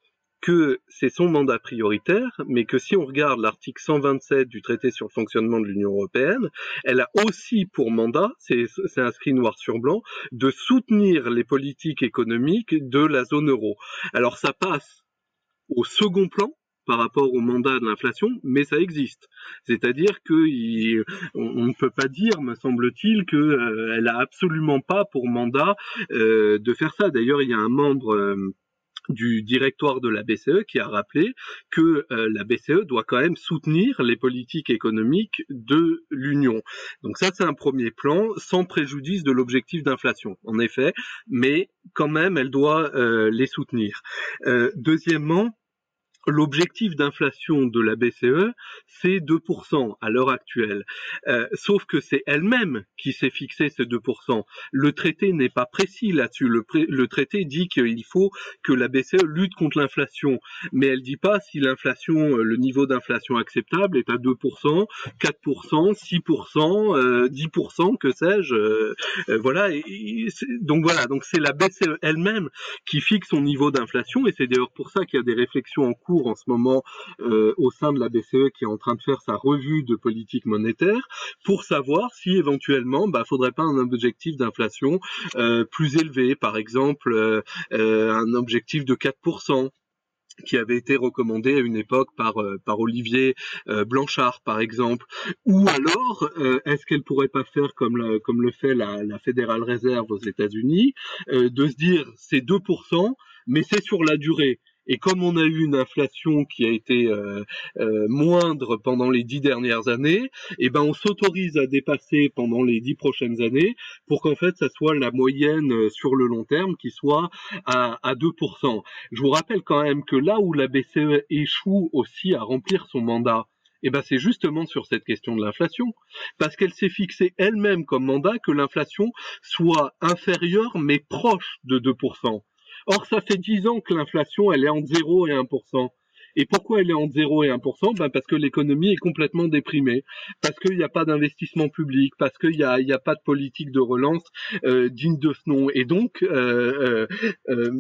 [SPEAKER 1] que c'est son mandat prioritaire, mais que si on regarde l'article 127 du traité sur le fonctionnement de l'Union européenne, elle a aussi pour mandat, c'est inscrit noir sur blanc, de soutenir les politiques économiques de la zone euro. Alors ça passe au second plan, par rapport au mandat de l'inflation, mais ça existe. C'est-à-dire que on, ne peut pas dire, me semble-t-il, qu'elle euh, n'a absolument pas pour mandat euh, de faire ça. D'ailleurs, il y a un membre euh, du directoire de la BCE qui a rappelé que euh, la BCE doit quand même soutenir les politiques économiques de l'Union. Donc ça, c'est un premier plan, sans préjudice de l'objectif d'inflation, en effet, mais quand même, elle doit euh, les soutenir. Euh, deuxièmement, L'objectif d'inflation de la BCE, c'est 2% à l'heure actuelle. Euh, sauf que c'est elle-même qui s'est fixé ces 2%. Le traité n'est pas précis là-dessus. Le, traité dit qu'il faut que la BCE lutte contre l'inflation, mais elle dit pas si l'inflation, le niveau d'inflation acceptable est à 2%, 4%, 6%, 10%, que sais-je. Euh, euh, voilà. Donc voilà. Donc c'est la BCE elle-même qui fixe son niveau d'inflation, et c'est d'ailleurs pour ça qu'il y a des réflexions en cours en ce moment euh, au sein de la BCE qui est en train de faire sa revue de politique monétaire pour savoir si éventuellement, bah, faudrait pas un objectif d'inflation euh, plus élevé, par exemple euh, un objectif de 4% qui avait été recommandé à une époque par Olivier Blanchard par exemple. Ou alors est-ce qu'elle pourrait pas faire comme le, fait la, la Fédérale Réserve aux États-Unis de se dire c'est 2% mais c'est sur la durée et comme on a eu une inflation qui a été euh, euh, moindre pendant les dix dernières années, eh ben on s'autorise à dépasser pendant les dix prochaines années pour qu'en fait ça soit la moyenne euh, sur le long terme qui soit à, à 2%. Je vous rappelle quand même que là où la BCE échoue aussi à remplir son mandat, eh ben c'est justement sur cette question de l'inflation, parce qu'elle s'est fixée elle-même comme mandat que l'inflation soit inférieure mais proche de 2%. Or, ça fait 10 ans que l'inflation, elle est entre 0 et 1%. Et pourquoi elle est entre 0 et 1% ben Parce que l'économie est complètement déprimée, parce qu'il n'y a pas d'investissement public, parce qu'il n'y a, a, pas de politique de relance euh, digne de ce nom. Et donc, euh, euh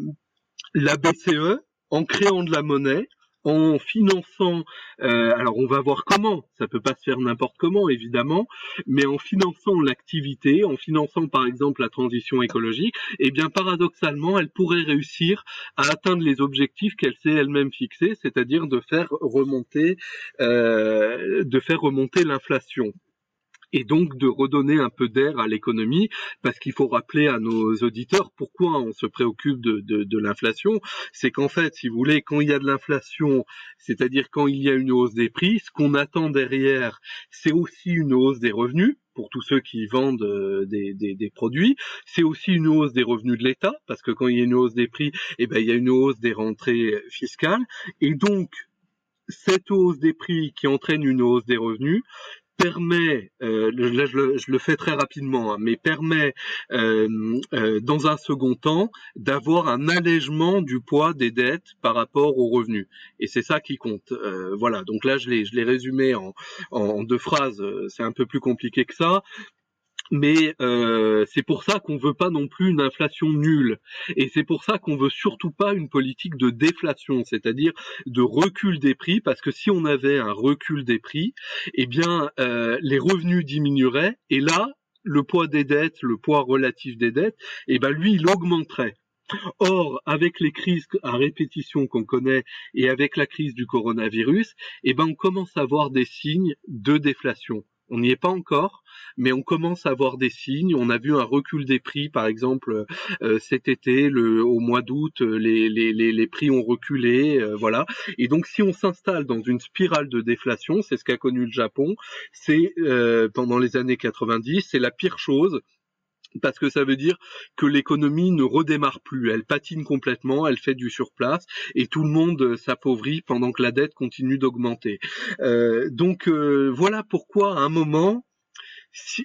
[SPEAKER 1] la BCE, en créant de la monnaie, en finançant, euh, alors on va voir comment, ça peut pas se faire n'importe comment évidemment, mais en finançant l'activité, en finançant par exemple la transition écologique, eh bien paradoxalement, elle pourrait réussir à atteindre les objectifs qu'elle s'est elle-même fixés, c'est-à-dire de faire remonter, euh, de faire remonter l'inflation et donc de redonner un peu d'air à l'économie, parce qu'il faut rappeler à nos auditeurs pourquoi on se préoccupe de, de, de l'inflation. C'est qu'en fait, si vous voulez, quand il y a de l'inflation, c'est-à-dire quand il y a une hausse des prix, ce qu'on attend derrière, c'est aussi une hausse des revenus pour tous ceux qui vendent euh, des, des, des produits. C'est aussi une hausse des revenus de l'État, parce que quand il y a une hausse des prix, eh ben, il y a une hausse des rentrées fiscales. Et donc, cette hausse des prix qui entraîne une hausse des revenus, permet, euh, là je le, fais très rapidement, hein, mais permet euh, euh, dans un second temps d'avoir un allègement du poids des dettes par rapport aux revenus. Et c'est ça qui compte. Voilà, donc là je l'ai, je l'ai résumé en, en deux phrases, c'est un peu plus compliqué que ça mais euh, c'est pour ça qu'on veut pas non plus une inflation nulle, et c'est pour ça qu'on veut surtout pas une politique de déflation, c'est-à-dire de recul des prix, parce que si on avait un recul des prix, eh bien euh, les revenus diminueraient, et là le poids des dettes, le poids relatif des dettes, eh ben lui il augmenterait. Or, avec les crises à répétition qu'on connaît et avec la crise du coronavirus, eh ben on commence à voir des signes de déflation. On n'y est pas encore, mais on commence à voir des signes. On a vu un recul des prix, par exemple, euh, cet été, au mois d'août, les, les, prix ont reculé, euh, voilà. Et donc, si on s'installe dans une spirale de déflation, c'est ce qu'a connu le Japon, c'est euh, pendant les années 90, c'est la pire chose parce que ça veut dire que l'économie ne redémarre plus, elle patine complètement, elle fait du surplace et tout le monde s'appauvrit pendant que la dette continue d'augmenter. Euh, donc euh, voilà pourquoi à un moment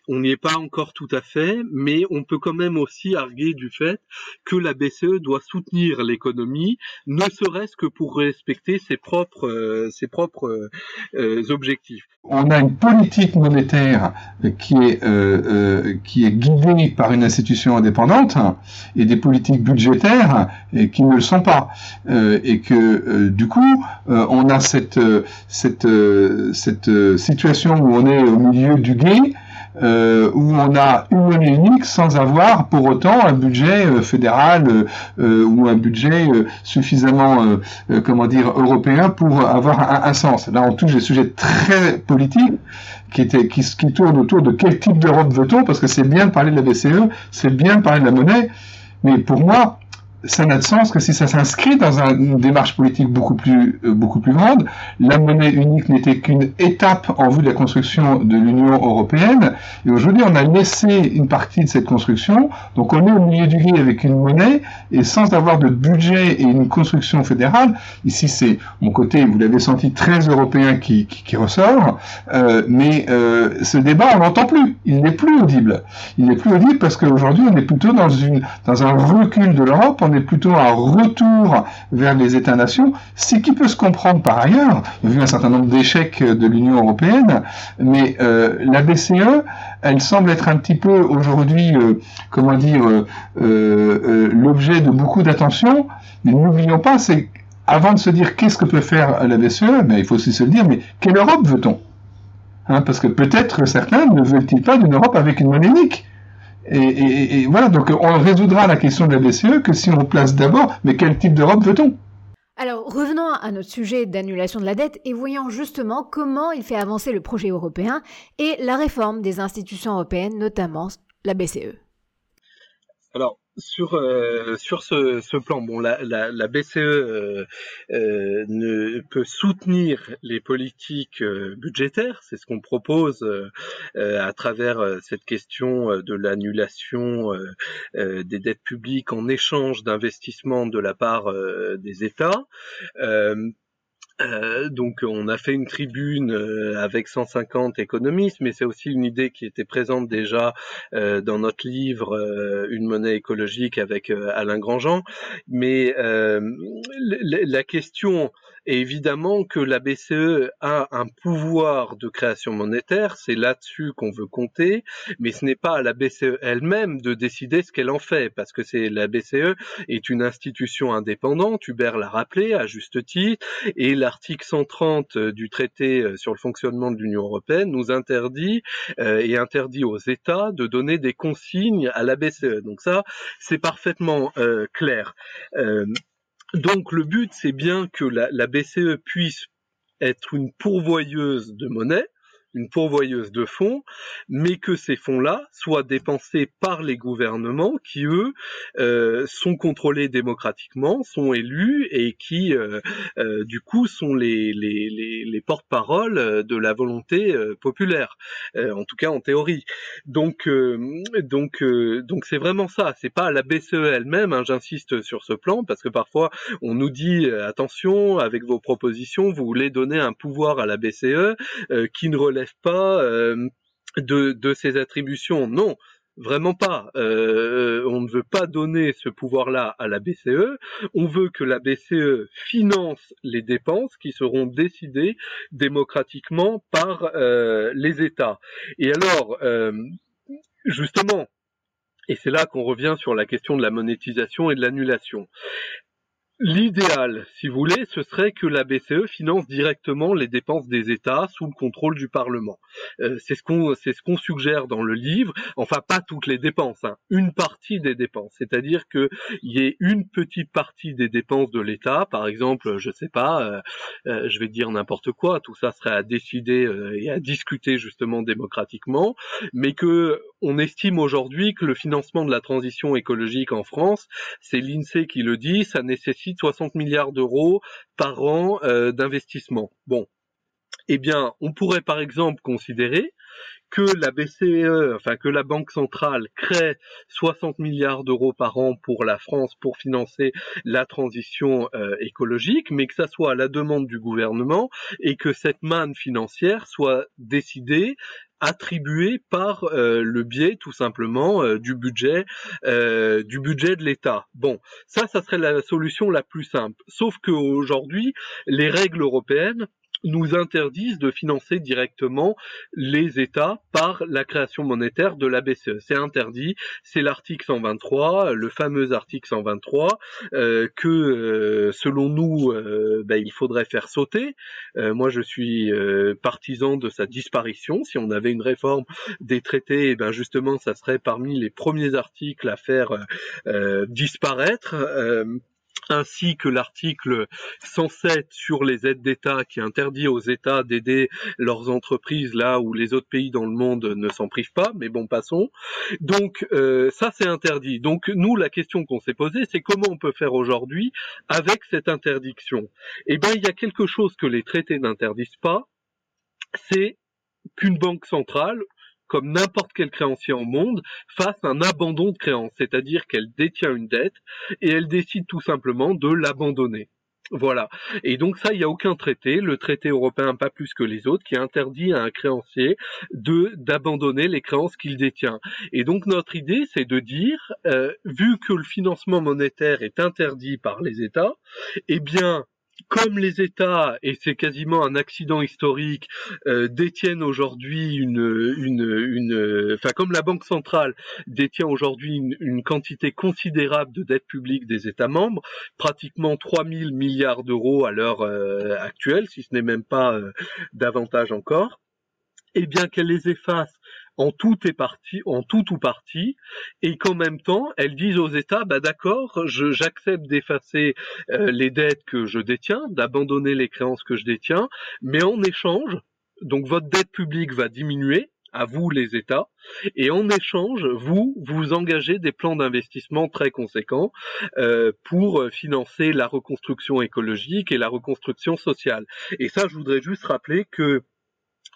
[SPEAKER 1] on n'y est pas encore tout à fait, mais on peut quand même aussi arguer du fait que la BCE doit soutenir l'économie, ne serait-ce que pour respecter ses propres, euh, ses propres euh, objectifs.
[SPEAKER 3] On a une politique monétaire qui est, euh, euh qui est guidée par une institution indépendante et des politiques budgétaires qui ne le sont pas. et que du coup, on a cette, cette, cette situation où on est au milieu du guet euh, où on a une monnaie unique sans avoir pour autant un budget euh, fédéral euh, euh, ou un budget suffisamment, comment dire, européen pour avoir un, sens. Là, on touche des sujets très politiques qui, étaient, qui, qui tournent autour de quel type d'Europe veut-on, parce que c'est bien de parler de la BCE, c'est bien de parler de la monnaie, mais pour moi, ça n'a de sens que si ça s'inscrit dans une démarche politique beaucoup plus, euh, beaucoup plus grande. La monnaie unique n'était qu'une étape en vue de la construction de l'Union européenne. Et aujourd'hui, on a laissé une partie de cette construction. Donc, on est au milieu du guet avec une monnaie et sans avoir de budget et une construction fédérale. Ici, c'est mon côté, vous l'avez senti, très européen qui, qui, qui ressort. Euh, mais euh, ce débat, on n'entend plus. Il n'est plus audible. Il n'est plus audible parce qu'aujourd'hui, on est plutôt dans, une, dans un recul de l'Europe plutôt un retour vers les États-nations, ce qui peut se comprendre par ailleurs, vu un certain nombre d'échecs de l'Union européenne, mais euh, la BCE, elle semble être un petit peu aujourd'hui, euh, comment dire, euh, l'objet de beaucoup d'attention, mais n'oublions pas, c'est avant de se dire qu'est-ce que peut faire la BCE, il faut aussi se le dire, mais quelle Europe veut-on? Hein, Parce que peut-être certains ne veulent-ils pas d'une Europe avec une monnaie unique et, voilà, donc on résoudra la question de la BCE que si on place d'abord, mais quel type d'Europe veut-on?
[SPEAKER 4] Alors revenons à notre sujet d'annulation de la dette et voyons justement comment il fait avancer le projet européen et la réforme des institutions européennes, notamment la BCE.
[SPEAKER 1] Alors, sur euh, sur ce, ce, plan, bon, la, la, la BCE euh, euh, ne peut soutenir les politiques euh, budgétaires, c'est ce qu'on propose euh, à travers cette question de l'annulation des dettes publiques en échange d'investissements de la part des États Euh, donc on a fait une tribune euh, avec 150 économistes, mais c'est aussi une idée qui était présente déjà euh, dans notre livre Une monnaie écologique avec Alain Grandjean. Mais la question évidemment que la BCE a un pouvoir de création monétaire, c'est là-dessus qu'on veut compter, mais ce n'est pas à la BCE elle-même de décider ce qu'elle en fait, parce que c'est la BCE est une institution indépendante, Hubert l'a rappelé à juste titre, et l'article 130 euh, du traité euh, sur le fonctionnement de l'Union européenne nous interdit euh, et interdit aux États de donner des consignes à la BCE. Donc ça, c'est parfaitement clair. Donc le but, c'est bien que la, BCE puisse être une pourvoyeuse de monnaie, une pourvoyeuse de fonds, mais que ces fonds-là soient dépensés par les gouvernements qui, eux, euh, sont contrôlés démocratiquement, sont élus et qui, euh, euh, du coup, sont les, les, les, les porte-parole de la volonté populaire, en tout cas en théorie. Donc, donc, donc, c'est vraiment ça. C'est pas la BCE elle-même. Hein, J'insiste sur ce plan parce que parfois on nous dit attention avec vos propositions, vous voulez donner un pouvoir à la BCE qui ne relève pas euh, de, de ses attributions. Non, Vraiment pas. Euh, on ne veut pas donner ce pouvoir-là à la BCE. On veut que la BCE finance les dépenses qui seront décidées démocratiquement par euh, les États. Et alors, justement, et c'est là qu'on revient sur la question de la monétisation et de l'annulation. L'idéal, si vous voulez, ce serait que la BCE finance directement les dépenses des États sous le contrôle du Parlement. Euh, c'est ce qu'on c'est ce qu'on suggère dans le livre. Enfin, pas toutes les dépenses, hein, une partie des dépenses. C'est-à-dire que il y ait une petite partie des dépenses de l'État, par exemple, je sais pas, euh, euh, je vais dire n'importe quoi. Tout ça serait à décider et à discuter justement démocratiquement, mais que on estime aujourd'hui que le financement de la transition écologique en France, c'est l'INSEE qui le dit, ça nécessite 60 milliards d'euros par an euh, d'investissement. Bon, eh bien, on pourrait par exemple considérer que la BCE, enfin que la Banque centrale crée 60 milliards d'euros par an pour la France pour financer la transition euh, écologique, mais que ça soit à la demande du gouvernement et que cette manne financière soit décidée attribuée par euh, le biais tout simplement euh, du budget du budget de l'État. Bon, ça ça serait la solution la plus simple. Sauf qu'aujourd'hui, les règles européennes nous interdisent de financer directement les États par la création monétaire de la BCE. C'est interdit, c'est l'article 123, le fameux article 123, euh, que euh, selon nous, euh, ben, il faudrait faire sauter. moi, je suis partisan de sa disparition. Si on avait une réforme des traités, eh ben justement, ça serait parmi les premiers articles à faire disparaître ainsi que l'article 107 sur les aides d'État qui interdit aux États d'aider leurs entreprises là où les autres pays dans le monde ne s'en privent pas, mais bon, passons. Donc euh, ça, c'est interdit. Donc nous, la question qu'on s'est posée, c'est comment on peut faire aujourd'hui avec cette interdiction? Eh bien, il y a quelque chose que les traités n'interdisent pas, c'est qu'une banque centrale comme n'importe quel créancier au monde, fasse un abandon de créance, c'est-à-dire qu'elle détient une dette et elle décide tout simplement de l'abandonner. Voilà. Et donc ça, il n'y a aucun traité, le traité européen pas plus que les autres, qui interdit à un créancier de d'abandonner les créances qu'il détient. Et donc notre idée, c'est de dire, euh, vu que le financement monétaire est interdit par les États, eh bien comme les États, et c'est quasiment un accident historique, euh, détiennent aujourd'hui une, une, une, enfin comme la Banque centrale détient aujourd'hui une, quantité considérable de dette publique des États membres, pratiquement 3000 milliards d'euros à l'heure euh, actuelle, si ce n'est même pas euh, davantage encore, eh bien qu'elle les efface en tout en tout ou partie, et qu'en même temps, elles disent aux États, bah d'accord, j'accepte d'effacer euh, les dettes que je détiens, d'abandonner les créances que je détiens, mais en échange, donc votre dette publique va diminuer, à vous les États, et en échange, vous, vous engagez des plans d'investissement très conséquents euh, pour financer la reconstruction écologique et la reconstruction sociale. Et ça, je voudrais juste rappeler que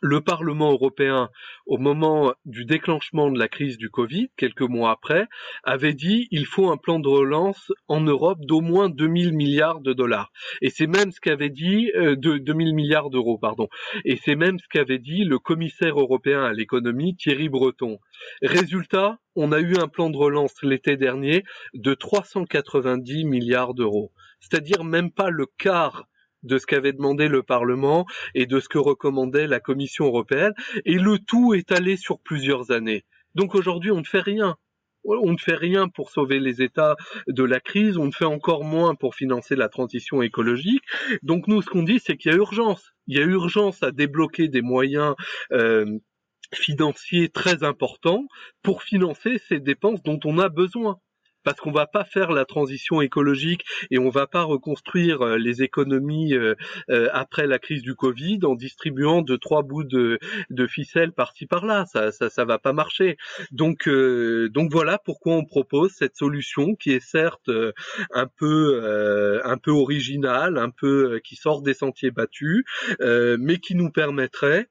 [SPEAKER 1] le Parlement européen, au moment du déclenchement de la crise du Covid, quelques mois après, avait dit il faut un plan de relance en Europe d'au moins 2000 milliards de dollars. Et c'est même ce qu'avait dit euh, de 2000 milliards d'euros, pardon. Et c'est même ce qu'avait dit le commissaire européen à l'économie Thierry Breton. Résultat, on a eu un plan de relance l'été dernier de 390 milliards d'euros. C'est-à-dire même pas le quart de ce qu'avait demandé le Parlement et de ce que recommandait la Commission européenne, et le tout est allé sur plusieurs années. Donc aujourd'hui, on ne fait rien. On ne fait rien pour sauver les États de la crise, on ne fait encore moins pour financer la transition écologique. Donc nous, ce qu'on dit, c'est qu'il y a urgence. Il y a urgence à débloquer des moyens euh, financiers très importants pour financer ces dépenses dont on a besoin parce qu'on va pas faire la transition écologique et on va pas reconstruire euh, les économies euh, euh, après la crise du Covid en distribuant deux trois bouts de, de ficelle par-ci par-là. Ça, ça, ça va pas marcher. Donc, donc voilà pourquoi on propose cette solution qui est certes un peu, un peu originale, un peu qui sort des sentiers battus, mais qui nous permettrait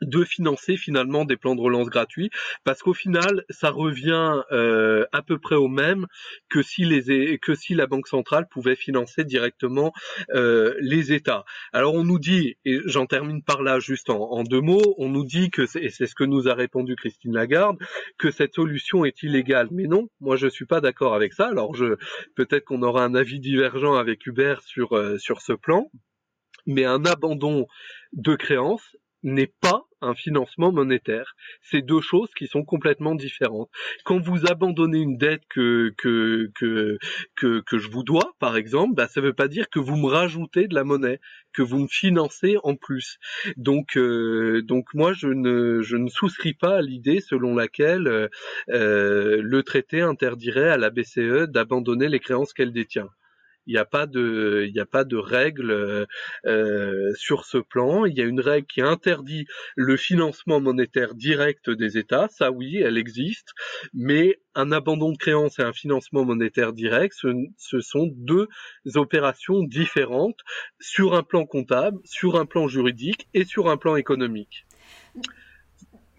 [SPEAKER 1] de financer finalement des plans de relance gratuits parce qu'au final ça revient euh, à peu près au même que si les que si la banque centrale pouvait financer directement euh, les États. Alors on nous dit et j'en termine par là juste en, deux mots, on nous dit que c'est ce que nous a répondu Christine Lagarde que cette solution est illégale. Mais non, moi je suis pas d'accord avec ça. Alors je peut-être qu'on aura un avis divergent avec Hubert sur euh, sur ce plan mais un abandon de créances n'est pas un financement monétaire. C'est deux choses qui sont complètement différentes. Quand vous abandonnez une dette que que que que, que je vous dois, par exemple, bah, ça ne veut pas dire que vous me rajoutez de la monnaie, que vous me financez en plus. Donc euh, donc moi je ne je ne souscris pas à l'idée selon laquelle euh, euh le traité interdirait à la BCE d'abandonner les créances qu'elle détient. Il n'y a pas de, il n'y a pas de règle euh, euh, sur ce plan. Il y a une règle qui interdit le financement monétaire direct des États. Ça, oui, elle existe. Mais un abandon de créance et un financement monétaire direct, ce, ce sont deux opérations différentes sur un plan comptable, sur un plan juridique et sur un plan économique.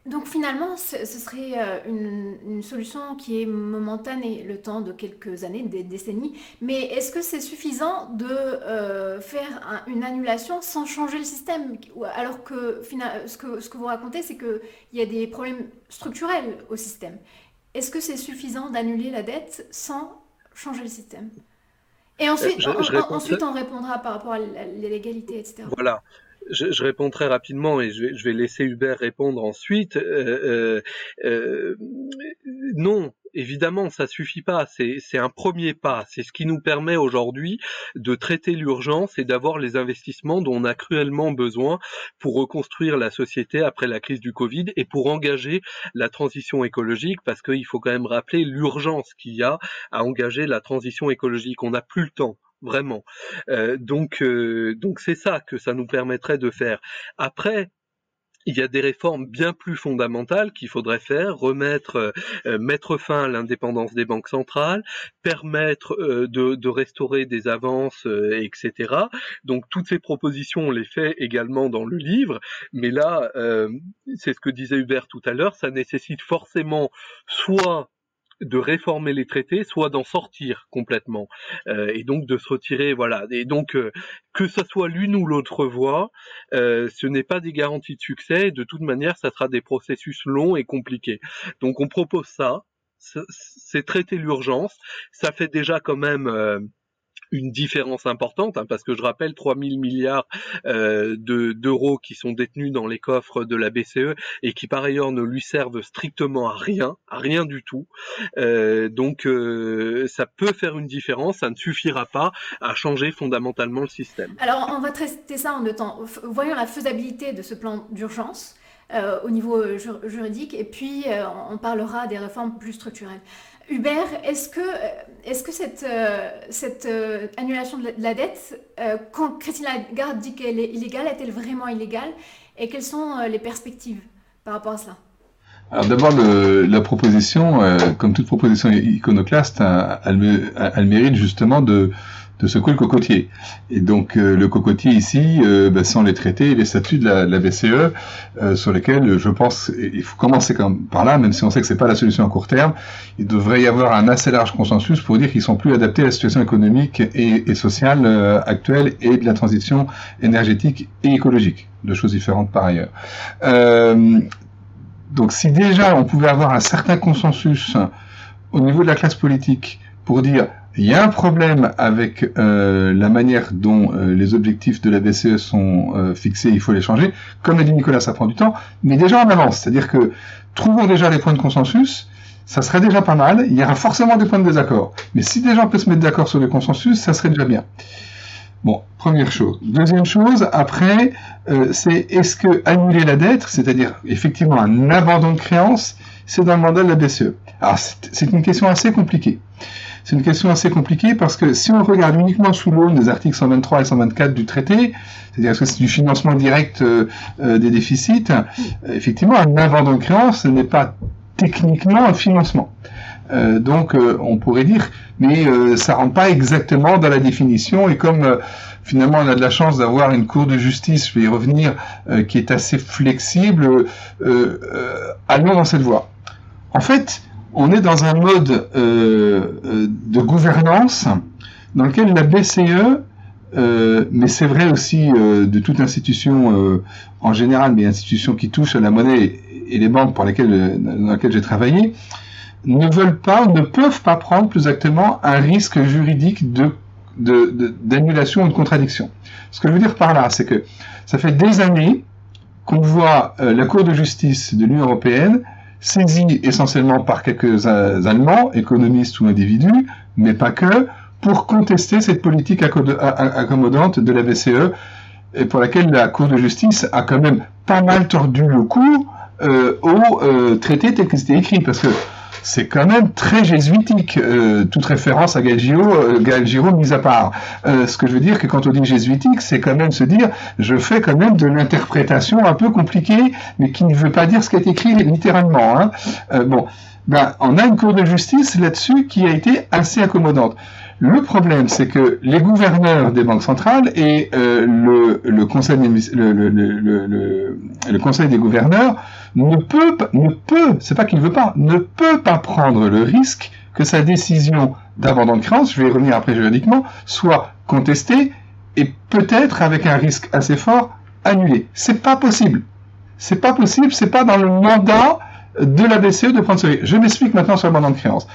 [SPEAKER 4] Donc finalement, ce, serait euh, une, solution qui est momentanée, le temps de quelques années, des décennies. Mais est-ce que c'est suffisant de euh, faire une annulation sans changer le système? Alors que, ce que ce que vous racontez, c'est qu'il y a des problèmes structurels au système. Est-ce que c'est suffisant d'annuler la dette sans changer le système? Et ensuite, ensuite, on répondra par rapport à l'égalité, etc.
[SPEAKER 1] Voilà je, réponds très rapidement et je vais, je vais laisser Hubert répondre ensuite. Euh, euh, euh, non, évidemment, ça suffit pas. C'est un premier pas. C'est ce qui nous permet aujourd'hui de traiter l'urgence et d'avoir les investissements dont on a cruellement besoin pour reconstruire la société après la crise du Covid et pour engager la transition écologique parce qu'il faut quand même rappeler l'urgence qu'il y a à engager la transition écologique. On n'a plus le temps vraiment. Euh, donc euh, donc c'est ça que ça nous permettrait de faire. Après, il y a des réformes bien plus fondamentales qu'il faudrait faire, remettre, euh, mettre fin à l'indépendance des banques centrales, permettre de, de, restaurer des avances, etc. Donc toutes ces propositions, on les fait également dans le livre, mais là, c'est ce que disait Hubert tout à l'heure, ça nécessite forcément soit de réformer les traités, soit d'en sortir complètement, euh, et donc de se retirer, voilà. Et donc euh, que ce soit l'une ou l'autre voie, euh, ce n'est pas des garanties de succès. De toute manière, ça sera des processus longs et compliqués. Donc on propose ça, c'est traiter l'urgence. Ça fait déjà quand même une différence importante, hein, parce que je rappelle 3000 milliards euh, d'euros qui sont détenus dans les coffres de la BCE et qui par ailleurs ne lui servent strictement à rien, à rien du tout. Euh, donc euh, ça peut faire une différence, ça ne suffira pas à changer fondamentalement le système.
[SPEAKER 4] Alors on va traiter ça en deux temps. Voyons la faisabilité de ce plan d'urgence. Au niveau juridique, et puis on parlera des réformes plus structurelles. Hubert, est-ce que, que cette, euh, euh, annulation de la dette, euh, quand Christine Lagarde dit qu'elle est illégale, est-elle vraiment illégale Et quelles sont les perspectives par rapport à cela?
[SPEAKER 3] Alors d'abord, la proposition, euh, comme toute proposition iconoclaste, elle, elle, mérite justement de, de secouer le cocotier. Et donc euh, le cocotier ici, euh, bah, sont les traités et les statuts de la, BCE, euh, sur lesquels je pense, il faut commencer comme par là, même si on sait que c'est pas la solution à court terme, il devrait y avoir un assez large consensus pour dire qu'ils sont plus adaptés à la situation économique et, et sociale actuelle et de la transition énergétique et écologique, deux choses différentes par ailleurs. donc si déjà on pouvait avoir un certain consensus au niveau de la classe politique pour dire il y a un problème avec euh, la manière dont euh, les objectifs de la BCE sont euh, fixés, il faut les changer. Comme l'a dit Nicolas, ça prend du temps, mais déjà en avance. C'est-à-dire que trouvons déjà les points de consensus, ça serait déjà pas mal. Il y aura forcément des points de désaccord. Mais si des gens peuvent se mettre d'accord sur les consensus, ça serait déjà bien. Bon, première chose. Deuxième chose, après, c'est est-ce que annuler la dette, c'est-à-dire effectivement un abandon de créance, c'est dans le mandat de la BCE Alors c'est une question assez compliquée. C'est une question assez compliquée parce que si on regarde uniquement sous l'aune des articles 123 et 124 du traité, c'est-à-dire que c'est du financement direct euh, euh, des déficits, euh, effectivement, un abandon de créance ce n'est pas techniquement un financement. donc on pourrait dire, mais ça rentre pas exactement dans la définition et comme finalement on a de la chance d'avoir une cour de justice, je vais y revenir, qui est assez flexible, allons dans cette voie. En fait, on est dans un mode euh, euh, de gouvernance dans lequel la BCE, euh, mais c'est vrai aussi de toute institution en général, mais institutions qui touchent à la monnaie et les banques pour lesquelles, dans lesquelles j'ai travaillé, ne veulent pas, ne peuvent pas prendre plus exactement un risque juridique de d'annulation ou de contradiction. Ce que je veux dire par là, c'est que ça fait des années qu'on voit la Cour de justice de l'Union européenne saisi essentiellement par quelques Allemands, économistes ou individus, mais pas que, pour contester cette politique accommodante de la BCE, et pour laquelle la Cour de justice a quand même pas mal tordu le cou euh, au euh, traité tel qu'il était écrit, parce que c'est quand même très jésuitique, euh, toute référence à Galgiro, euh, Galgiro mise à part. Euh, ce que je veux dire, que quand on dit jésuitique, c'est quand même se dire, je fais quand même de l'interprétation un peu compliquée, mais qui ne veut pas dire ce qui est écrit littéralement. Hein. bon, ben, on a une cour de justice là-dessus qui a été assez accommodante. Le problème, c'est que les gouverneurs des banques centrales et le, le, conseil, des gouverneurs ne peut, ne peut, c'est pas qu'il veut pas, ne peut pas prendre le risque que sa décision d'abandon de créance, je vais y revenir après juridiquement, soit contestée et peut-être avec un risque assez fort annulée. C'est pas possible. C'est pas possible, c'est pas dans le mandat de la BCE de prendre ce risque. Je m'explique maintenant sur l'abandon de créance.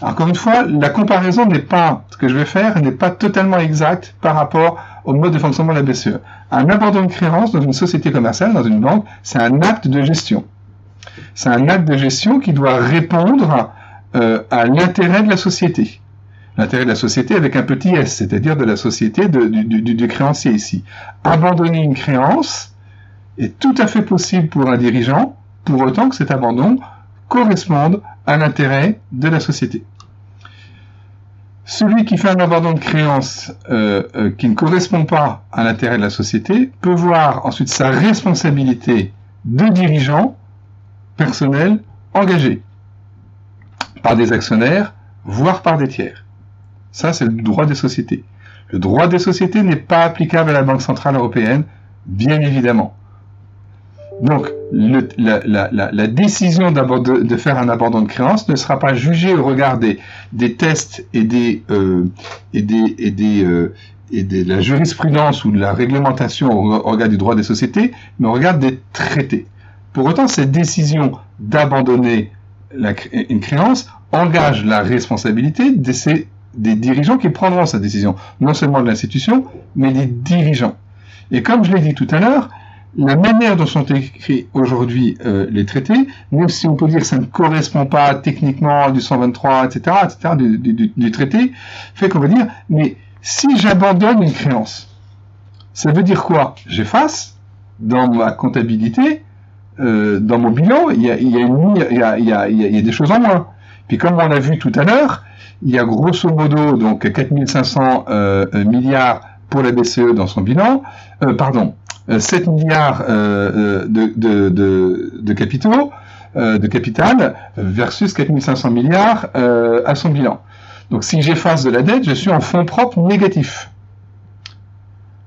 [SPEAKER 3] Encore une fois, la comparaison n'est pas, ce que je vais faire, n'est pas totalement exacte par rapport au mode de fonctionnement de la BCE. Un abandon de créance dans une société commerciale, dans une banque, c'est un acte de gestion. C'est un acte de gestion qui doit répondre euh, à l'intérêt de la société. L'intérêt de la société avec un petit s, c'est-à-dire de la société du créancier ici. Abandonner une créance est tout à fait possible pour un dirigeant, pour autant que cet abandon corresponde à l'intérêt de la société. Celui qui fait un abandon de créance euh, euh, qui ne correspond pas à l'intérêt de la société peut voir ensuite sa responsabilité de dirigeant personnel engagé par des actionnaires, voire par des tiers. Ça, c'est le droit des sociétés. Le droit des sociétés n'est pas applicable à la Banque Centrale Européenne, bien évidemment. Donc, la, décision de, de, faire un abandon de créance ne sera pas jugée au regard des, tests et des, euh, et des, et des, euh, et de la jurisprudence ou de la réglementation au regard du droit des sociétés, mais au regard des traités. Pour autant, cette décision d'abandonner une créance engage la responsabilité de des dirigeants qui prendront cette décision, non seulement de l'institution, mais des dirigeants. Et comme je l'ai dit tout à l'heure, la manière dont sont écrits aujourd'hui euh, les traités, même si on peut dire que ça ne correspond pas techniquement du 123, etc., etc., du, traité, fait qu'on va dire, mais si j'abandonne une créance, ça veut dire quoi? J'efface dans ma comptabilité, euh, dans mon bilan, il y a, y a, y a, y a, y a des choses en moins. Puis comme on a vu tout à l'heure, il y a grosso modo donc 4500 euh, milliards pour la BCE dans son bilan, euh, pardon, 7 euh, milliards euh, euh, de, capitaux, de capital versus 4500 milliards à son bilan. Donc si j'efface de la dette, je suis en fonds propres négatifs.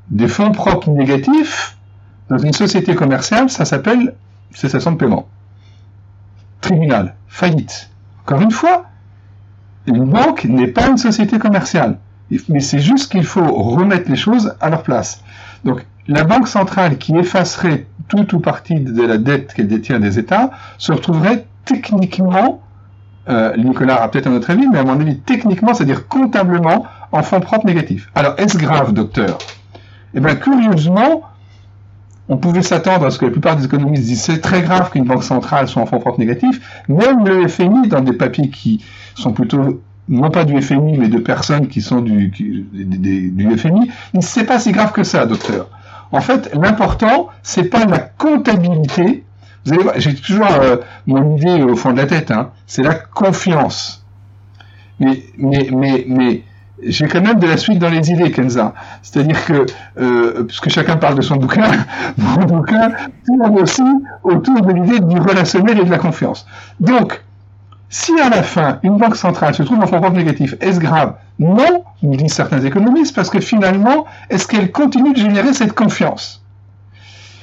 [SPEAKER 3] Des fonds propres négatifs, dans une société commerciale, ça s'appelle cessation de paiement. Tribunal, faillite. Encore une fois, une banque n'est pas une société commerciale. Mais c'est juste qu'il faut remettre les choses à leur place. Donc, la banque centrale qui effacerait tout ou partie de la dette qu'elle détient des États se retrouverait techniquement, euh, Nicolas a peut-être un autre avis, mais à mon avis, techniquement, c'est-à-dire comptablement, en fonds propres négatifs. Alors, est-ce grave, docteur? Eh bien, curieusement, on pouvait s'attendre à ce que la plupart des économistes disent c'est très grave qu'une banque centrale soit en fonds propres négatifs. Même le FMI, dans des papiers qui sont plutôt non pas du FMI, mais de personnes qui sont du, FMI, il c'est pas si grave que ça, docteur. En fait, l'important, c'est pas la comptabilité. Vous allez voir, j'ai toujours euh, mon idée au fond de la tête, hein, c'est la confiance. Mais, mais, mais, mais, j'ai quand même de la suite dans les idées, Kenza. C'est-à-dire que, euh, puisque chacun parle de son bouquin, mon bouquin tourne aussi autour de l'idée du relationnel et de la confiance. Donc, si à la fin, une banque centrale se trouve en propres négatifs, est-ce grave Non, nous disent certains économistes, parce que finalement, est-ce qu'elle continue de générer cette confiance?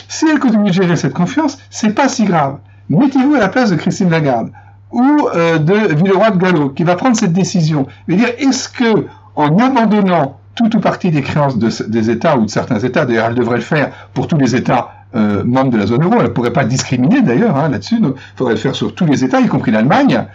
[SPEAKER 3] Si elle continue de générer cette confiance, c'est pas si grave. Mettez-vous à la place de Christine Lagarde ou euh, de Villeroy de Gallo, qui va prendre cette décision. Il dire, est-ce que en abandonnant tout ou partie des créances des États ou de certains États, d'ailleurs elle devrait le faire pour tous les États euh, membres de la zone euro, elle ne pourrait pas discriminer d'ailleurs hein, là-dessus, il faudrait le faire sur tous les États, y compris l'Allemagne.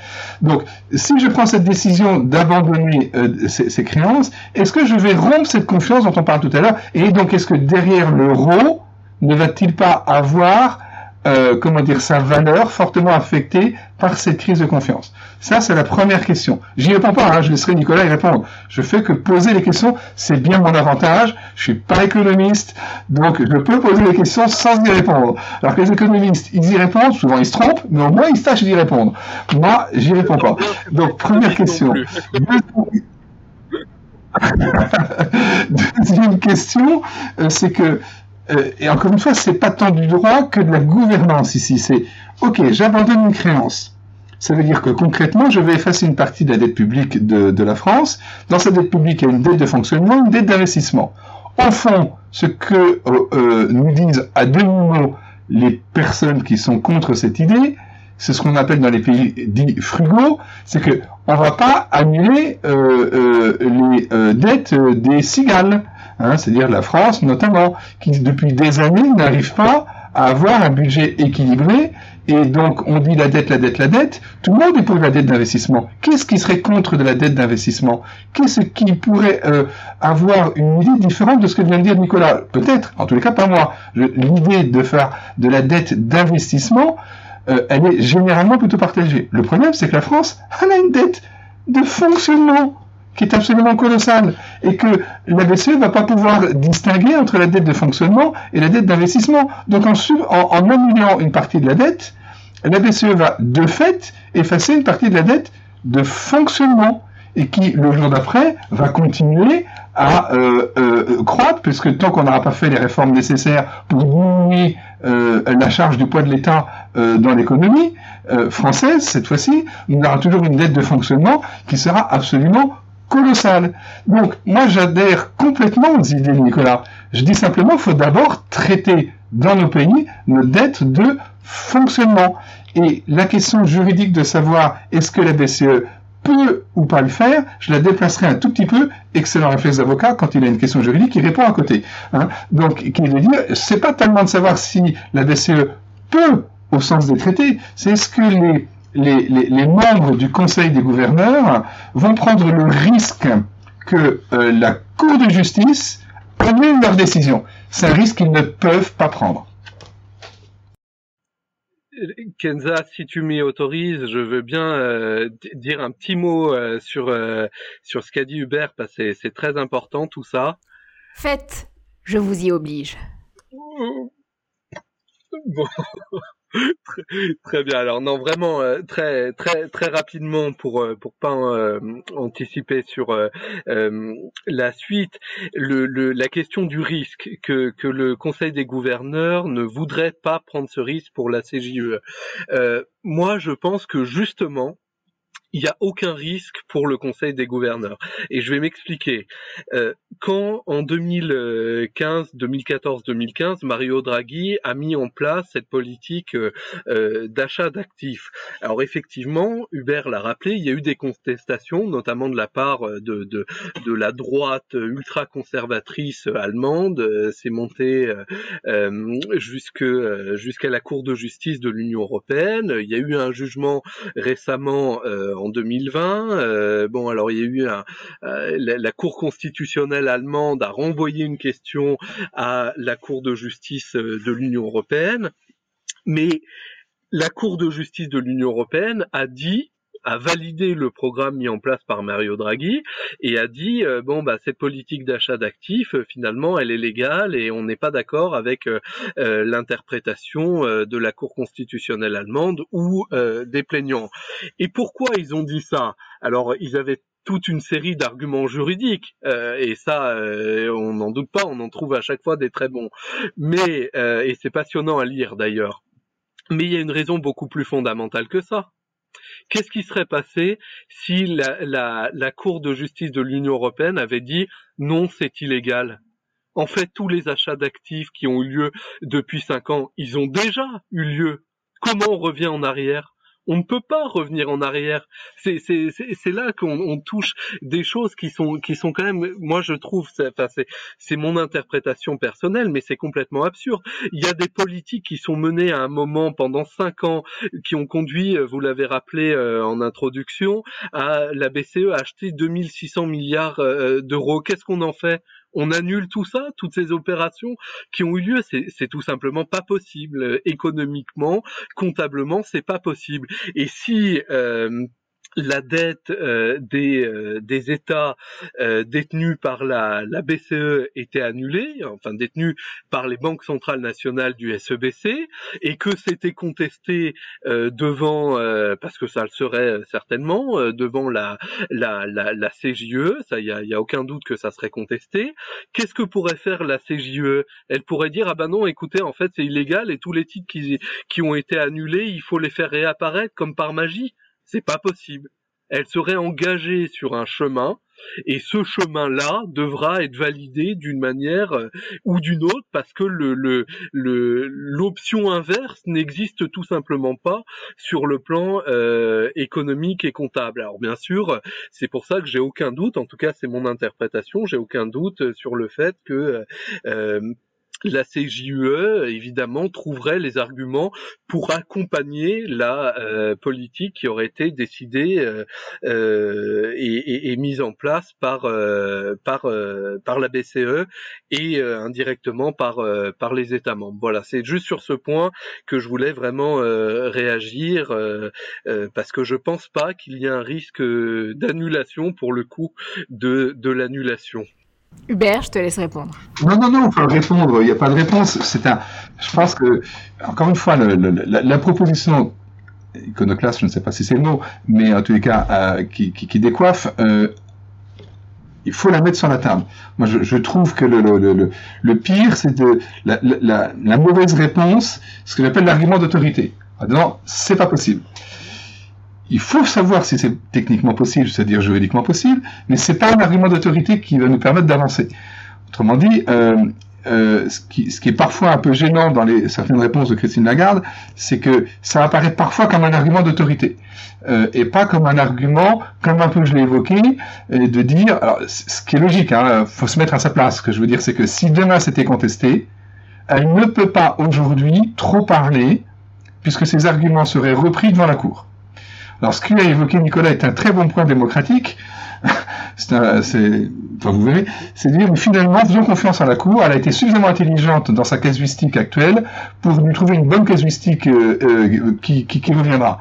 [SPEAKER 3] Donc si je prends cette décision d'abandonner euh, ces, ces, créances, est-ce que je vais rompre cette confiance dont on parle tout à l'heure? Et donc est-ce que derrière l'euro ne va-t-il pas avoir euh, comment dire, sa valeur fortement affectée par cette crise de confiance? Ça, c'est la première question. J'y réponds pas, hein, je laisserai Nicolas y répondre. Je fais que poser les questions, c'est bien mon avantage. Je suis pas économiste, donc je peux poser les questions sans y répondre. Alors que les économistes, ils y répondent, souvent ils se trompent, mais au moins ils tâchent d'y répondre. Moi, j'y réponds pas. Donc, première question. Deuxième question, euh, c'est que euh, et encore une fois, c'est pas tant du droit que de la gouvernance ici. C'est ok, j'abandonne une créance. Ça veut dire que concrètement, je vais effacer une partie de la dette publique de, la France. Dans cette dette publique, il y a une dette de fonctionnement, une dette d'investissement. Au fond, ce que euh, euh, nous disent à deux mots les personnes qui sont contre cette idée, c'est ce qu'on appelle dans les pays dits frugaux, c'est que on va pas annuler les dettes des cigales. Hein, c'est-à-dire la France notamment, qui depuis des années n'arrive pas à avoir un budget équilibré, et donc on dit la dette, la dette, la dette, tout le monde est pour la dette d'investissement. Qu'est-ce qui serait contre de la dette d'investissement? Qu'est-ce qui pourrait euh, avoir une idée différente de ce que vient de dire Nicolas? Peut-être, en tous les cas pas moi. L'idée de faire de la dette d'investissement, euh, elle est généralement plutôt partagée. Le problème, c'est que la France, elle a une dette de fonctionnement qui est absolument colossal et que la BCE ne va pas pouvoir distinguer entre la dette de fonctionnement et la dette d'investissement. Donc en, en, annulant une partie de la dette, la BCE va de fait effacer une partie de la dette de fonctionnement et qui, le jour d'après, va continuer à euh, euh, croître, puisque tant qu'on n'aura pas fait les réformes nécessaires pour diminuer euh, la charge du poids de l'État euh, dans l'économie euh, française, cette fois-ci, on aura toujours une dette de fonctionnement qui sera absolument colossal. Donc, moi, j'adhère complètement aux idées de Nicolas. Je dis simplement qu'il faut d'abord traiter dans nos pays nos dettes de fonctionnement. Et la question juridique de savoir est-ce que la BCE peut ou pas le faire, je la déplacerai un tout petit peu. Excellent réflexe d'avocat quand il a une question juridique, il répond à côté. Hein. Donc, qui veut dire, c'est pas tellement de savoir si la BCE peut au sens des traités, c'est est-ce que les les, membres du Conseil des gouverneurs vont prendre le risque que euh, la Cour de justice annule leur décision. C'est un risque qu'ils ne peuvent pas prendre.
[SPEAKER 1] Kenza, si tu m'y autorises, je veux bien euh, dire un petit mot euh, sur, sur ce qu'a dit Hubert, parce que c'est très important tout ça.
[SPEAKER 4] Faites, je vous y oblige.
[SPEAKER 1] Bon. très, bien. Alors non, vraiment euh, très très très rapidement pour euh, pour pas euh, anticiper sur la suite. Le, la question du risque que que le Conseil des gouverneurs ne voudrait pas prendre ce risque pour la CJE. moi, je pense que justement il n'y a aucun risque pour le Conseil des gouverneurs. Et je vais m'expliquer. Euh, quand en 2015, 2014, 2015, Mario Draghi a mis en place cette politique euh, euh, d'achat d'actifs. Alors effectivement, Hubert l'a rappelé, il y a eu des contestations, notamment de la part de, la droite ultra-conservatrice allemande. C'est monté jusqu'à la Cour de justice de l'Union européenne. Il y a eu un jugement récemment en 2020. Euh, bon, alors il y a eu euh, la, Cour constitutionnelle allemande a renvoyé une question à la Cour de justice euh, de l'Union européenne, mais la Cour de justice de l'Union européenne a dit a validé le programme mis en place par Mario Draghi et a dit bon bah cette politique d'achat d'actifs finalement elle est légale et on n'est pas d'accord avec l'interprétation de la Cour constitutionnelle allemande ou des plaignants. Et pourquoi ils ont dit ça? Alors ils avaient toute une série d'arguments juridiques et ça on n'en doute pas on en trouve à chaque fois des très bons. Mais et c'est passionnant à lire d'ailleurs. Mais il y a une raison beaucoup plus fondamentale que ça Qu'est-ce qui serait passé si la, la Cour de justice de l'Union européenne avait dit non, c'est illégal? En fait, tous les achats d'actifs qui ont eu lieu depuis cinq ans, ils ont déjà eu lieu. Comment on revient en arrière? On ne peut pas revenir en arrière. C'est c'est là qu'on touche des choses qui sont qui sont quand même moi je trouve enfin c'est c'est mon interprétation personnelle mais c'est complètement absurde. Il y a des politiques qui sont menées à un moment pendant cinq ans qui ont conduit vous l'avez rappelé euh, en introduction à la BCE acheter 2600 milliards euh, d'euros. Qu'est-ce qu'on en fait? On annule tout ça, toutes ces opérations qui ont eu lieu. C'est tout simplement pas possible économiquement, comptablement, c'est pas possible. Et si euh, la dette euh, des, euh, des États euh, détenus par la, la, BCE était annulée, enfin détenus par les banques centrales nationales du SEBC, et que c'était contesté devant, parce que ça le serait certainement, devant la, la, la, la CJE, ça il y a, y a, aucun doute que ça serait contesté. Qu'est-ce que pourrait faire la CJE Elle pourrait dire ah ben non, écoutez, en fait c'est illégal et tous les titres qui, qui ont été annulés, il faut les faire réapparaître comme par magie. C'est pas possible. Elle serait engagée sur un chemin et ce chemin-là devra être validé d'une manière euh, ou d'une autre parce que le, le, l'option inverse n'existe tout simplement pas sur le plan euh, économique et comptable. Alors bien sûr, c'est pour ça que j'ai aucun doute, en tout cas c'est mon interprétation, j'ai aucun doute sur le fait que euh, la CJUE, évidemment, trouverait les arguments pour accompagner la euh, politique qui aurait été décidée euh, euh, et, mise en place par par la BCE et indirectement par par les États membres. Voilà, c'est juste sur ce point que je voulais vraiment réagir parce que je pense pas qu'il y ait un risque d'annulation pour le coup de de l'annulation.
[SPEAKER 4] Hubert, je te laisse répondre.
[SPEAKER 3] Non, non, non, on peut répondre. Il n'y a pas de réponse. C'est un. Je pense que, encore une fois, la, proposition iconoclaste, je ne sais pas si c'est le mot, mais en tous les cas, euh, qui, décoiffe, euh, il faut la mettre sur la table. Moi, je, trouve que le, le, le, pire, c'est de la, la, mauvaise réponse, ce que j'appelle l'argument d'autorité. Non, c'est pas possible il faut savoir si c'est techniquement possible, c'est-à-dire juridiquement possible, mais c'est pas un argument d'autorité qui va nous permettre d'avancer. Autrement dit, euh, euh, ce, qui, ce, est parfois un peu gênant dans les, certaines réponses de Christine Lagarde, c'est que ça apparaît parfois comme un argument d'autorité euh, et pas comme un argument, comme un peu je l'ai évoqué, de dire, alors ce qui est logique, hein, faut se mettre à sa place. Ce que je veux dire, c'est que si demain c'était contesté, elle ne peut pas aujourd'hui trop parler puisque ses arguments seraient repris devant la Cour. Alors, ce qu'a évoqué Nicolas est un très bon point démocratique. c'est, enfin, vous verrez, c'est de dire finalement, faisons confiance à la Cour. Elle a été suffisamment intelligente dans sa casuistique actuelle pour nous trouver une bonne casuistique euh, euh, qui, qui, qui, reviendra.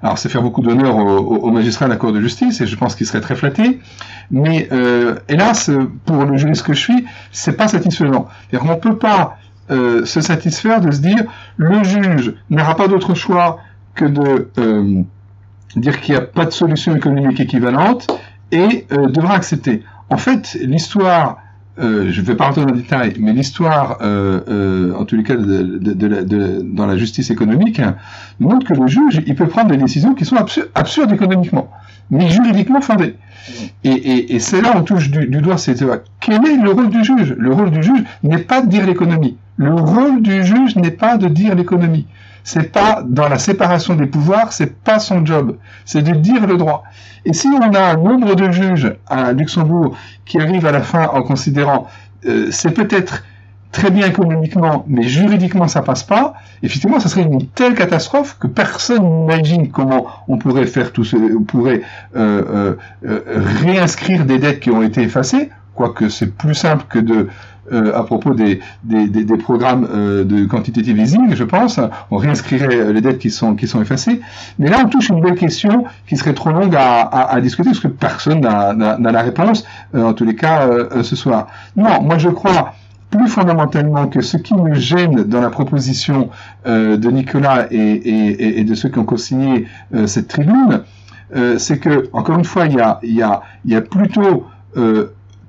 [SPEAKER 3] Alors, c'est faire beaucoup d'honneur aux, magistrats de la Cour de justice, et je pense qu'il serait très flatté. Mais euh, hélas, pour le juriste que je suis, c'est pas satisfaisant. On ne peut pas euh, se satisfaire de se dire le juge n'aura pas d'autre choix que de euh, dire qu'il n'y a pas de solution économique équivalente et euh, devra accepter. En fait, l'histoire, je ne vais pas rentrer dans le détail, mais l'histoire, en tous les cas, de, dans la justice économique, montre que le juge, il peut prendre des décisions qui sont absurdes économiquement, mais juridiquement fondées. Et, c'est là où on touche du, doigt, c'est quel est le rôle du juge? Le rôle du juge n'est pas de dire l'économie. Le rôle du juge n'est pas de dire l'économie. C'est pas dans la séparation des pouvoirs, c'est pas son job. C'est de dire le droit. Et si on a un nombre de juges à Luxembourg qui arrivent à la fin en considérant euh, c'est peut-être très bien économiquement, mais juridiquement ça passe pas, effectivement, ça serait une telle catastrophe que personne n'imagine comment on pourrait faire tout ce, on pourrait euh, euh, réinscrire des dettes qui ont été effacées, quoique c'est plus simple que de à propos des, des, des, programmes euh, de quantitative easing, je pense, on réinscrirait les dettes qui sont, qui sont effacées. Mais là, on touche une belle question qui serait trop longue à, à, à discuter parce que personne n'a la réponse, en tous les cas, ce soir. Non, moi je crois plus fondamentalement que ce qui me gêne dans la proposition euh, de Nicolas et, de ceux qui ont co-signé euh, cette tribune, euh, c'est que, encore une fois, il y a, y a, y a plutôt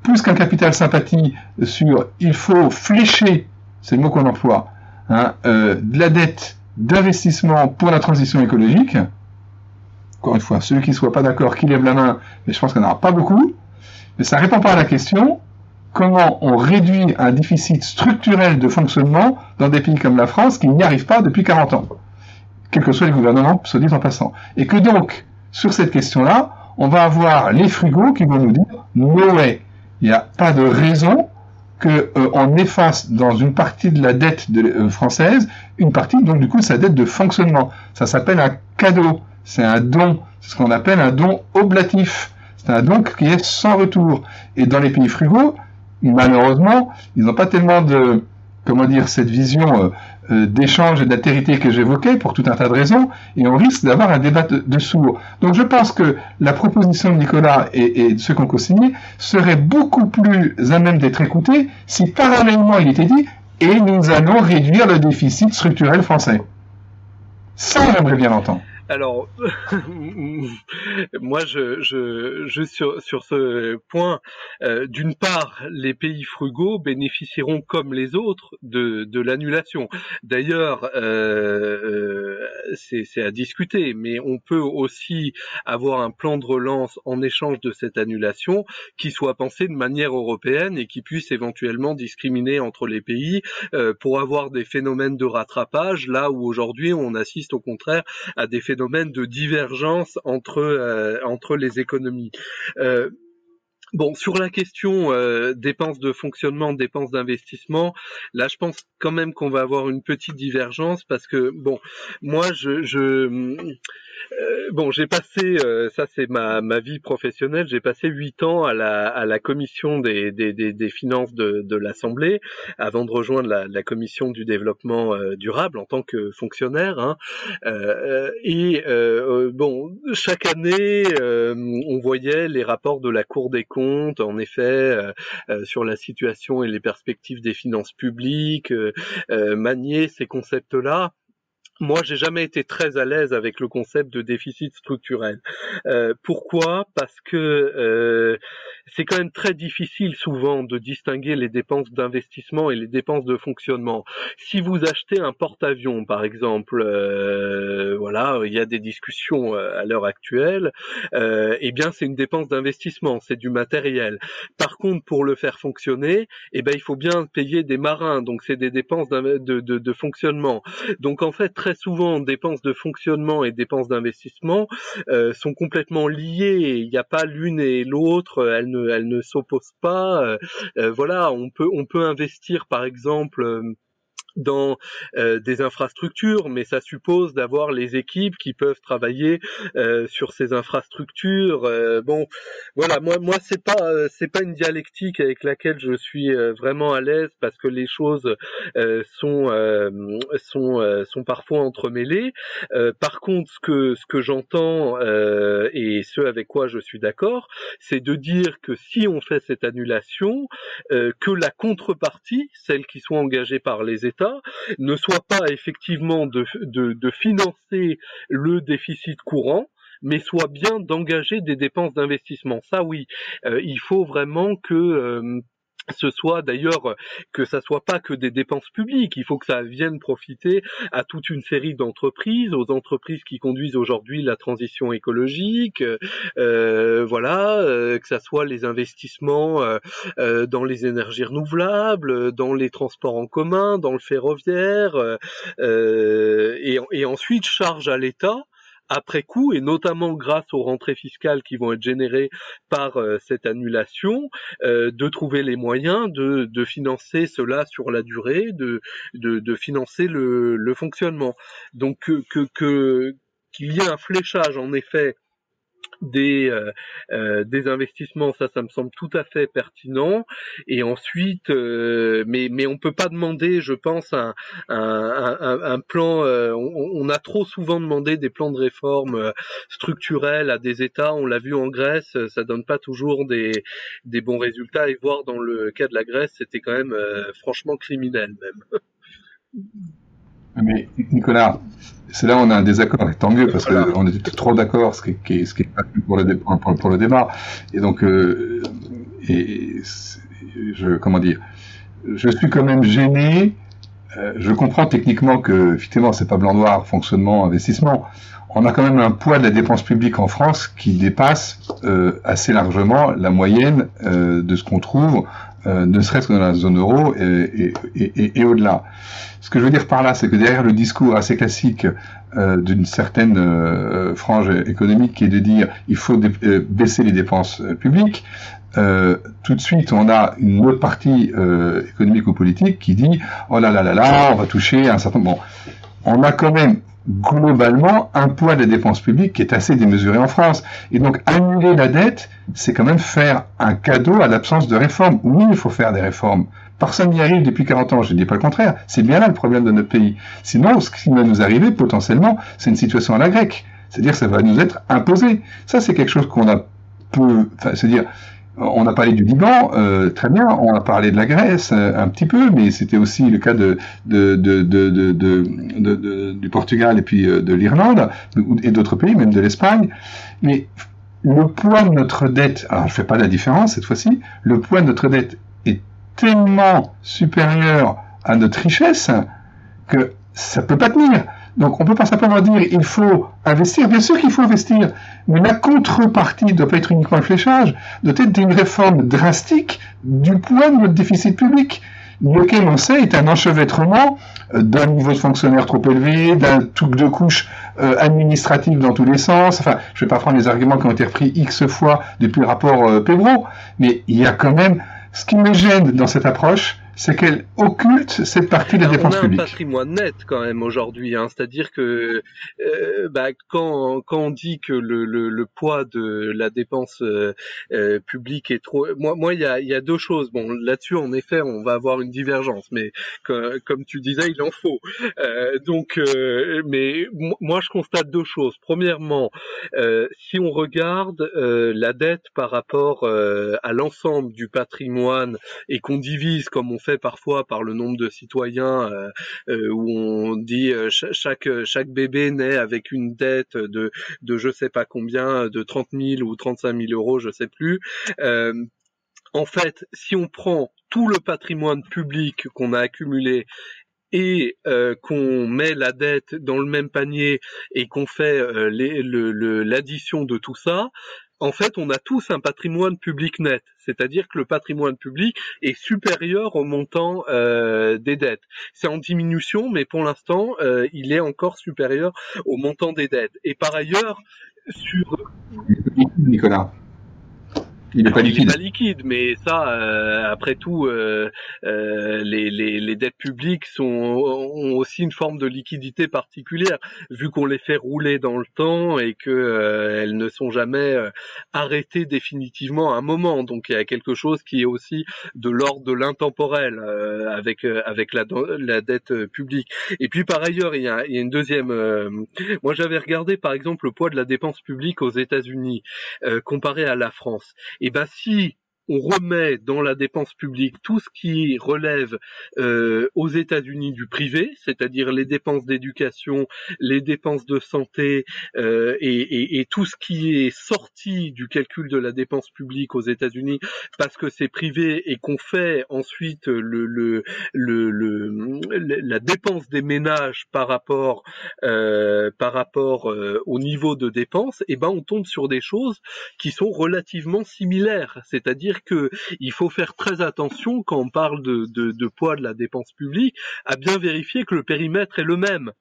[SPEAKER 3] plus qu'un capital sympathie sur il faut flécher, c'est le mot qu'on emploie, hein, de la dette d'investissement pour la transition écologique. Encore une fois, celui qui ne soit pas d'accord, qui lève la main, mais je pense qu'il n'y en aura pas beaucoup. Mais ça ne répond pas à la question comment on réduit un déficit structurel de fonctionnement dans des pays comme la France qui n'y arrivent pas depuis 40 ans, quels que soient les gouvernements, se dit en passant. Et que donc, sur cette question-là, on va avoir les frugaux qui vont nous dire no il n'y a pas de raison qu'on euh, efface dans une partie de la dette euh, française une partie donc du coup de sa dette de fonctionnement. Ça s'appelle un cadeau, c'est un don, c'est ce qu'on appelle un don oblatif. C'est un don qui est sans retour. Et dans les pays frugaux, malheureusement, ils n'ont pas tellement de, comment dire, cette vision euh, euh, d'échange et d'altérité que j'évoquais pour tout un tas de raisons, et on risque d'avoir un débat de, sourds. Donc je pense que la proposition de Nicolas et, de ceux qui ont co-signé serait beaucoup plus à même d'être écoutée si parallèlement il était dit et nous allons réduire le déficit structurel français. Ça, j'aimerais bien l'entendre.
[SPEAKER 1] Alors, moi, je, je, sur ce point, euh, d'une part, les pays frugaux bénéficieront comme les autres de, de l'annulation. D'ailleurs, euh, euh c'est à discuter, mais on peut aussi avoir un plan de relance en échange de cette annulation qui soit pensé de manière européenne et qui puisse éventuellement discriminer entre les pays euh, pour avoir des phénomènes de rattrapage, là où aujourd'hui on assiste au contraire à des phénomènes phénomène de divergence entre euh, entre les économies. Euh, Bon, sur la question euh, dépenses de fonctionnement, dépenses d'investissement, là, je pense quand même qu'on va avoir une petite divergence parce que, bon, moi, je, bon, j'ai passé, euh, ça c'est ma, ma vie professionnelle, j'ai passé huit ans à la, à la commission des, des, des, des finances de, de l'Assemblée avant de rejoindre la, la commission du développement euh, durable en tant que fonctionnaire. Hein. et bon, chaque année, on voyait les rapports de la Cour des comptes, en effet, sur la situation et les perspectives des finances publiques, manier ces concepts-là moi, j'ai jamais été très à l'aise avec le concept de déficit structurel. Euh, pourquoi? Parce que euh, c'est quand même très difficile souvent de distinguer les dépenses d'investissement et les dépenses de fonctionnement. Si vous achetez un porte-avions, par exemple, euh, voilà, il y a des discussions à l'heure actuelle. eh bien, c'est une dépense d'investissement, c'est du matériel. Par contre, pour le faire fonctionner, eh ben, il faut bien payer des marins, donc c'est des dépenses de, de, de fonctionnement. Donc en fait très souvent dépenses de fonctionnement et dépenses d'investissement euh, sont complètement liées. Il n'y a pas l'une et l'autre, elles ne s'opposent pas. Euh, euh, voilà, on peut, on peut investir par exemple dans euh, des infrastructures, mais ça suppose d'avoir les équipes qui peuvent travailler euh, sur ces infrastructures. Euh, bon, voilà, moi, moi, c'est pas, c'est pas une dialectique avec laquelle je suis vraiment à l'aise parce que les choses sont, sont, sont parfois entremêlées. par contre, ce que, ce que j'entends et ce avec quoi je suis d'accord, c'est de dire que si on fait cette annulation, que la contrepartie, celle qui soit engagée par les États ne soit pas effectivement de, financer le déficit courant, mais soit bien d'engager des dépenses d'investissement. Ça oui, euh, il faut vraiment que euh, ce soit d'ailleurs que ça soit pas que des dépenses publiques, il faut que ça vienne profiter à toute une série d'entreprises, aux entreprises qui conduisent aujourd'hui la transition écologique, euh, voilà, euh, que ça soit les investissements euh, dans les énergies renouvelables, dans les transports en commun, dans le ferroviaire, et, et ensuite charge à l'État après coup, et notamment grâce aux rentrées fiscales qui vont être générées par euh, cette annulation, euh, de trouver les moyens de, financer cela sur la durée, de, financer le, fonctionnement. Donc qu'il y ait un fléchage en effet des, euh, euh, des investissements, ça, ça me semble tout à fait pertinent. Et ensuite, euh, mais mais on peut pas demander, je pense, un, un, un, plan. On, on, a trop souvent demandé des plans de réforme structurels à des États. On l'a vu en Grèce, ça donne pas toujours des des bons résultats. Et voir dans le cas de la Grèce, c'était quand même franchement criminel même.
[SPEAKER 3] Mais Nicolas, c'est là où on a un désaccord, et tant mieux, parce qu'on était trop d'accord, ce qui est, ce qui est pas pour le, pour, pour le débat. Et donc, euh, et je, comment dire, je suis quand même gêné. Euh, je comprends techniquement que, effectivement, c'est pas blanc-noir, fonctionnement, investissement. On a quand même un poids de la dépense publique en France qui dépasse euh, assez largement la moyenne de ce qu'on trouve euh, ne serait-ce que dans la zone euro et, et, et, et au-delà. Ce que je veux dire par là, c'est que derrière le discours assez classique euh, d'une certaine euh, frange économique qui est de dire il faut euh, baisser les dépenses publiques, tout de suite on a une autre partie économique ou politique qui dit oh là là là là, on va toucher un certain... Bon, on a quand même globalement un poids des dépenses publiques qui est assez démesuré en France. Et donc annuler la dette, c'est quand même faire un cadeau à l'absence de réformes. Oui, il faut faire des réformes. Personne n'y arrive depuis 40 ans, je ne dis pas le contraire. C'est bien là le problème de notre pays. Sinon, ce qui va nous arriver potentiellement, c'est une situation à la grecque. C'est-à-dire ça va nous être imposé. Ça, c'est quelque chose qu'on a peu... Enfin, c'est-à-dire, on a parlé du Liban, euh, très bien. On a parlé de la Grèce euh, un petit peu, mais c'était aussi le cas de, du Portugal et puis euh, de l'Irlande et d'autres pays, même de l'Espagne. Mais le poids de notre dette, alors je fais pas la différence cette fois-ci, le poids de notre dette est tellement supérieur à notre richesse que ça peut pas tenir. Donc on peut pas simplement dire il faut investir. Bien sûr qu'il faut investir, mais la contrepartie ne doit pas être uniquement le fléchage, doit être une réforme drastique du poids de notre déficit public lequel on sait est un enchevêtrement euh, d'un niveau de fonctionnaire trop élevé, d'un truc de couche euh, administrative dans tous les sens. Enfin, je ne vais pas prendre les arguments qui ont été repris X fois depuis le rapport euh, mais il y a quand même ce qui me gêne dans cette approche, c'est qu'elle occulte cette partie des dépenses publiques.
[SPEAKER 1] On a un patrimoine net quand même aujourd'hui, hein, c'est-à-dire que euh, bah, quand, quand on dit que le, le, le poids de la dépense euh, euh publique est trop, moi, moi, il y a, y a deux choses. Bon, là-dessus, en effet, on va avoir une divergence, mais comme, comme tu disais, il en faut. Euh, donc, euh, mais moi, je constate deux choses. Premièrement, si on regarde la dette par rapport à l'ensemble du patrimoine et qu'on divise comme on fait parfois par le nombre de citoyens euh, euh, où on dit euh, chaque chaque bébé naît avec une dette de de je sais pas combien de 30 000 ou 35 000 euros je sais plus. En fait, si on prend tout le patrimoine public qu'on a accumulé et qu'on met la dette dans le même panier et qu'on fait l'addition de tout ça, en fait, on a tous un patrimoine public net, c'est-à-dire que le patrimoine public est supérieur au montant euh, des dettes. C'est en diminution, mais pour l'instant, euh, il est encore supérieur au montant des dettes. Et par ailleurs, sur
[SPEAKER 3] Nicolas, Il n'est pas liquide.
[SPEAKER 1] pas liquide, mais ça, euh, après tout, euh, euh, les, les, les, dettes publiques sont, ont aussi une forme de liquidité particulière, vu qu'on les fait rouler dans le temps et que elles ne sont jamais arrêtées définitivement à un moment. Donc il y a quelque chose qui est aussi de l'ordre de l'intemporel avec avec la, la dette publique. Et puis par ailleurs, il y a, il y a une deuxième. moi, j'avais regardé par exemple le poids de la dépense publique aux États-Unis comparé à la France. Et ben si on remet dans la dépense publique tout ce qui relève euh, aux États-Unis du privé, c'est-à-dire les dépenses d'éducation, les dépenses de santé euh, et, tout ce qui est sorti du calcul de la dépense publique aux États-Unis parce que c'est privé et qu'on fait ensuite la dépense des ménages par rapport euh, au niveau de dépenses, et eh ben on tombe sur des choses qui sont relativement similaires, c'est-à-dire que il faut faire très attention quand on parle de, de poids de la dépense publique à bien vérifier que le périmètre est le même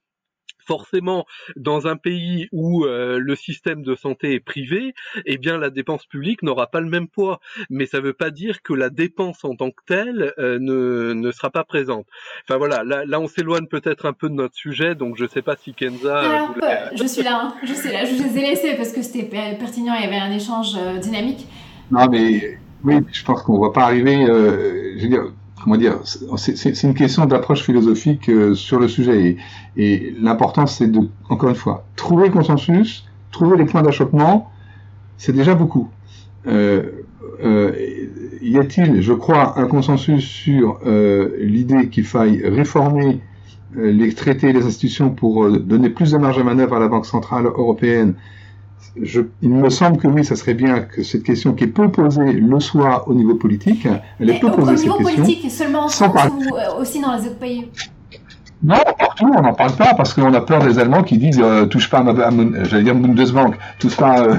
[SPEAKER 1] forcément dans un pays où euh, le système de santé est privé, eh bien la dépense publique n'aura pas le même poids. Mais ça ne veut pas dire que la dépense en tant que telle euh, ne, ne sera pas présente. Enfin voilà, là, là on s'éloigne peut-être un peu de notre sujet, donc je ne sais pas si Kenza.
[SPEAKER 4] Alors, je suis là, hein. je suis là, je les ai laissés parce que c'était pertinent, il y avait un échange euh, dynamique.
[SPEAKER 3] Non mais oui, je pense qu'on ne va pas arriver. je veux dire, comment dire, c'est une question d'approche philosophique euh, sur le sujet. Et, l'important, c'est de, encore une fois, trouver le consensus, trouver les points d'achoppement, c'est déjà beaucoup. Euh, euh, y a-t-il, je crois, un consensus sur l'idée qu'il faille réformer les traités et les institutions pour donner plus de marge à manœuvre à la Banque centrale européenne je, il me semble que oui, ça serait bien que cette question qui est peu posée le soit au niveau politique. Elle est peu posée cette question. Au niveau
[SPEAKER 4] politique, seulement en France ou aussi dans les autres pays
[SPEAKER 3] non, partout, on n'en parle pas parce qu'on a peur des Allemands qui disent euh, touche pas à ma, j'allais dire Bundesbank, touche pas, euh,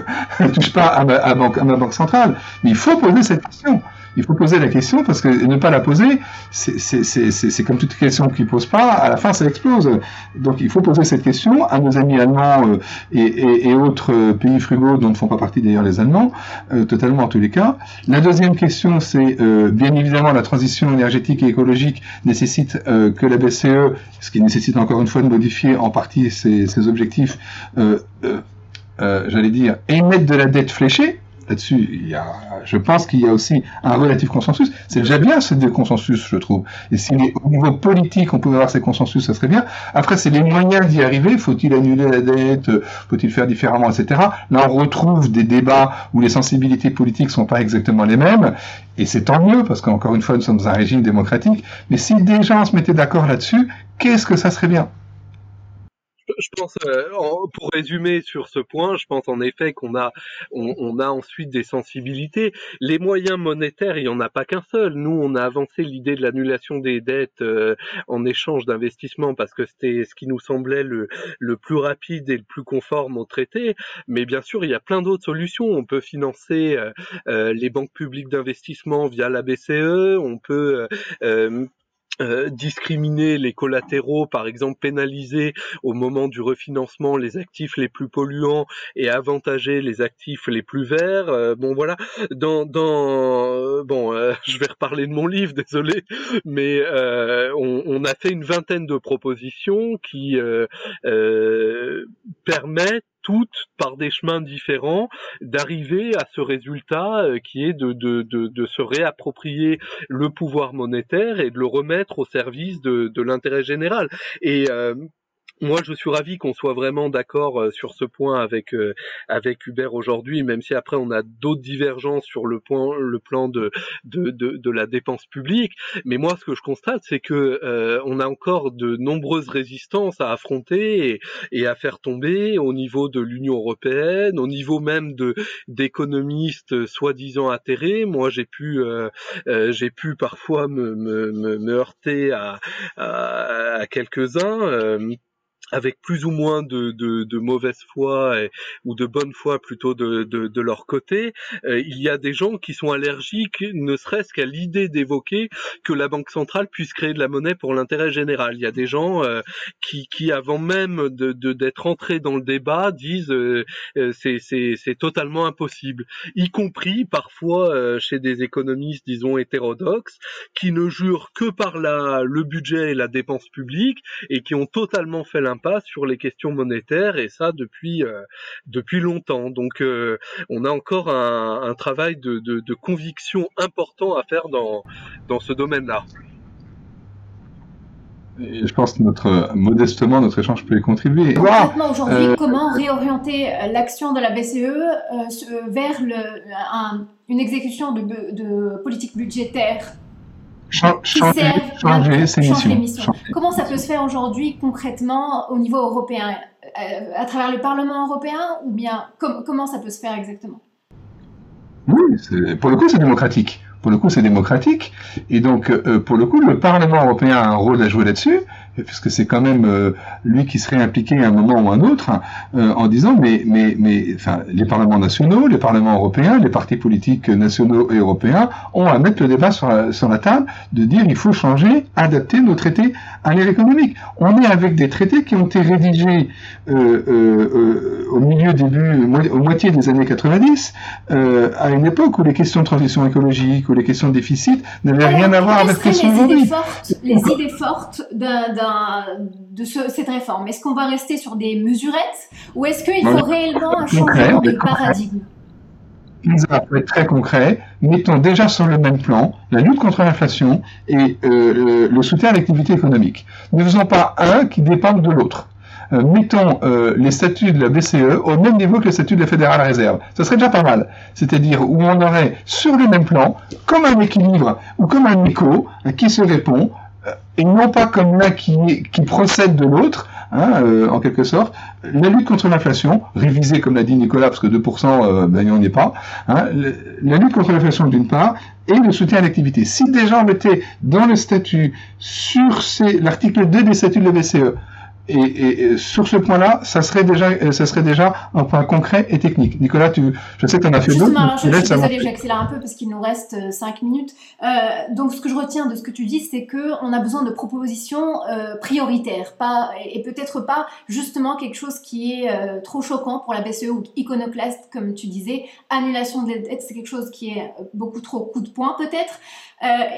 [SPEAKER 3] touche pas à ma, à ma banque centrale. Mais il faut poser cette question il faut poser la question parce que ne pas la poser, c'est comme toute question qui pose pas, à la fin ça explose. Donc il faut poser cette question à nos amis allemands euh, et, autres euh, pays frugaux dont ne font pas partie d'ailleurs les Allemands, euh, totalement en tous les cas. La deuxième question, c'est bien évidemment la transition énergétique et écologique nécessite que la BCE, ce qui nécessite encore une fois de modifier en partie ses, ses objectifs, j'allais dire, émettre de la dette fléchée, là-dessus, je pense qu'il y a aussi un relatif consensus. C'est déjà bien ce consensus, je trouve. Et si au niveau politique, on pouvait avoir ces consensus, ça serait bien. Après, c'est les moyens d'y arriver. Faut-il annuler la dette? Faut-il faire différemment, etc. Là, on retrouve des débats où les sensibilités politiques sont pas exactement les mêmes. Et c'est tant mieux, parce qu'encore une fois, nous sommes un régime démocratique. Mais si des gens se mettaient d'accord là-dessus, qu'est-ce que ça serait bien?
[SPEAKER 1] Je pense, euh, pour résumer sur ce point, je pense en effet qu'on a, on, a ensuite des sensibilités. Les moyens monétaires, il n'y en a pas qu'un seul. Nous, on a avancé l'idée de l'annulation des dettes euh, en échange d'investissement parce que c'était ce qui nous semblait le, le plus rapide et le plus conforme au traité. Mais bien sûr, il y a plein d'autres solutions. On peut financer euh, les banques publiques d'investissement via la BCE. On peut euh, discriminer les collatéraux, par exemple pénaliser au moment du refinancement les actifs les plus polluants et avantager les actifs les plus verts. Euh, bon voilà, dans, dans bon, euh, je vais reparler de mon livre, désolé, mais on, on, a fait une vingtaine de propositions qui permettent toutes par des chemins différents d'arriver à ce résultat euh, qui est de, de, de, se réapproprier le pouvoir monétaire et de le remettre au service de, de l'intérêt général. Et euh, moi, je suis ravi qu'on soit vraiment d'accord euh, sur ce point avec euh, avec Hubert aujourd'hui, même si après on a d'autres divergences sur le point, le plan de de, de, de la dépense publique. Mais moi, ce que je constate, c'est que euh, on a encore de nombreuses résistances à affronter et, et à faire tomber au niveau de l'Union européenne, au niveau même de d'économistes soi-disant atterrés. Moi, j'ai pu j'ai pu parfois me, me, me, heurter à, à, à quelques-uns avec plus ou moins de, de, de mauvaise foi ou de bonne foi plutôt de, de, leur côté, euh, il y a des gens qui sont allergiques, ne serait-ce qu'à l'idée d'évoquer que la Banque centrale puisse créer de la monnaie pour l'intérêt général. Il y a des gens euh, qui, qui, avant même d'être entrés dans le débat, disent euh, c'est, c'est, totalement impossible, y compris parfois chez des économistes, disons, hétérodoxes, qui ne jurent que par la, le budget et la dépense publique et qui ont totalement fait l'impasse pas sur les questions monétaires et ça depuis euh, depuis longtemps. Donc euh, on a encore un, travail de, de, conviction important à faire dans dans ce domaine-là.
[SPEAKER 3] Et je pense que notre modestement notre échange peut y contribuer.
[SPEAKER 4] Concrètement aujourd'hui, euh, comment réorienter l'action de la BCE vers le, une exécution de, de politique budgétaire?
[SPEAKER 3] Changer, missions.
[SPEAKER 4] Comment ça peut se faire aujourd'hui concrètement au niveau européen euh, À travers le Parlement européen ou bien comment ça peut se faire exactement?
[SPEAKER 3] Oui, pour le coup c'est démocratique. Pour le coup c'est démocratique. Et donc euh, pour le coup le Parlement européen a un rôle à jouer là-dessus puisque c'est quand même euh, lui qui serait impliqué à un moment ou à un autre, euh, en disant mais mais mais enfin les parlements nationaux, les parlements européens, les partis politiques nationaux et européens ont à mettre le débat sur la, sur la table de dire il faut changer, adapter nos traités à l'ère économique. On est avec des traités qui ont été rédigés euh, au milieu début au moitié des années 90 à une époque où les questions de transition écologique ou les questions de déficit n'avaient rien à voir avec
[SPEAKER 4] ce sont aujourd'hui. Les idées fortes d'un de cette réforme Est-ce qu'on va rester sur des mesurettes ou est-ce qu'il faut réellement un changement de paradigme?
[SPEAKER 3] Peut être très concret. Mettons déjà sur le même plan la lutte contre l'inflation et euh, le, soutien à l'activité économique. Ne faisons pas un qui dépend de l'autre. Euh, mettons euh, les statuts de la BCE au même niveau que les statuts de la Fédérale Réserve. Ce serait déjà pas mal. C'est-à-dire où on aurait sur le même plan, comme un équilibre ou comme un écho qui se répond, et non pas comme l'un qui, qui procède de l'autre, hein, euh, en quelque sorte, la lutte contre l'inflation, révisée comme l'a dit Nicolas, parce que 2%, euh, ben, il n'y en est pas, hein, la lutte contre l'inflation d'une part, et le soutien à l'activité. Si déjà on mettait dans le statut, sur l'article 2 des statuts de la BCE, et, sur ce point-là, ça serait déjà, euh, ça serait déjà un point concret et technique. Nicolas, tu, je sais que tu en as fait d'autres.
[SPEAKER 4] Je, je suis désolée, j'accélère un peu parce qu'il nous reste 5 euh, minutes. Euh, donc, ce que je retiens de ce que tu dis, c'est que on a besoin de propositions euh, prioritaires, pas et peut-être pas justement quelque chose qui est euh, trop choquant pour la BCE ou iconoclaste, comme tu disais. Annulation de l'aide, c'est quelque chose qui est beaucoup trop coup de poing peut-être.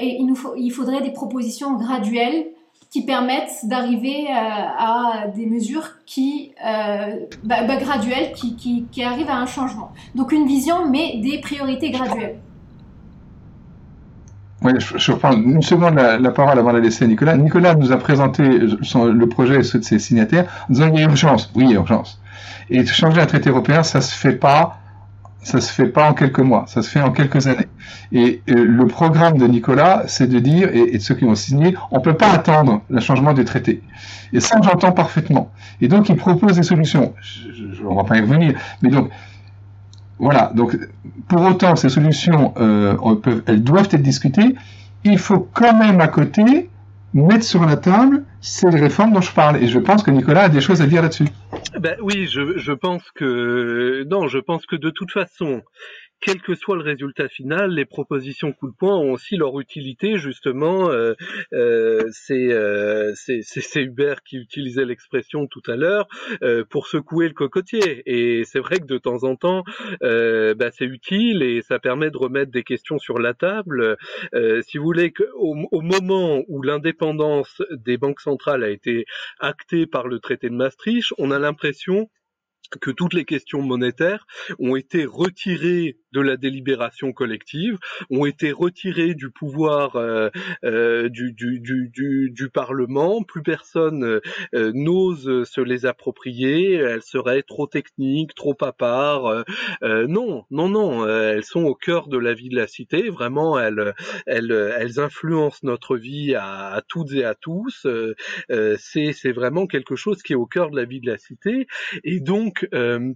[SPEAKER 4] et il nous faut, il faudrait des propositions graduelles qui permettent d'arriver euh, à, des mesures qui, euh, bah, bah, graduelles qui, qui, qui, arrivent à un changement. Donc une vision, mais des priorités graduelles.
[SPEAKER 3] Oui, je, reprends une seconde la, parole avant de la laisser à Nicolas. Nicolas nous a présenté le projet et ceux de ses signataires en disant qu'il y a urgence. Oui, il y a urgence. Et changer un traité européen, ça se fait pas ça se fait pas en quelques mois, ça se fait en quelques années. Et euh, le programme de Nicolas, c'est de dire, et, de ceux qui ont signé, on peut pas attendre le changement du traité. Et ça, j'entends parfaitement. Et donc, il propose des solutions. Je, ne va pas y revenir, mais donc, voilà. Donc, pour autant, ces solutions, euh, elles doivent être discutées. Il faut quand même à côté mettre sur la table ces réformes dont je parle. Et je pense que Nicolas a des choses à dire là-dessus.
[SPEAKER 1] Ben oui, je, je pense que non, je pense que de toute façon, quel que soit le résultat final, les propositions coup de poing ont aussi leur utilité justement. Euh, euh, euh c'est Hubert qui utilisait l'expression tout à l'heure pour secouer le cocotier. Et c'est vrai que de temps en temps, bah, c'est utile et ça permet de remettre des questions sur la table. si vous voulez, au moment où l'indépendance des banques centrales a été actée par le traité de Maastricht, on a l'impression que toutes les questions monétaires ont été retirées de la délibération collective, ont été retirées du pouvoir euh, euh, du, du, du, du, Parlement. Plus personne euh, n'ose se les approprier. Elles seraient trop techniques, trop à part. non, non, non. Elles sont au cœur de la vie de la cité. Vraiment, elles, elles, elles influencent notre vie à, à toutes et à tous. c'est, c'est vraiment quelque chose qui est au cœur de la vie de la cité. Et donc euh,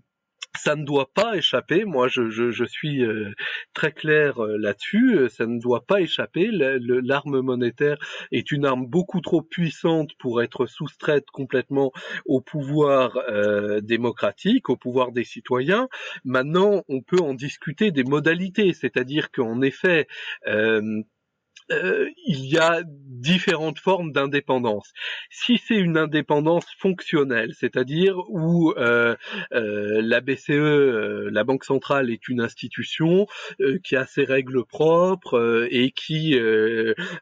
[SPEAKER 1] ça ne doit pas échapper. Moi, je, je, je suis euh, très clair euh, là-dessus. Ça ne doit pas échapper. L'arme monétaire est une arme beaucoup trop puissante pour être soustraite complètement au pouvoir démocratique, au pouvoir des citoyens. Maintenant, on peut en discuter des modalités, c'est-à-dire qu'en effet, euh, il y a différentes formes d'indépendance. Si c'est une indépendance fonctionnelle, c'est-à-dire où euh, euh, la BCE, la Banque centrale, est une institution qui a ses règles propres et qui,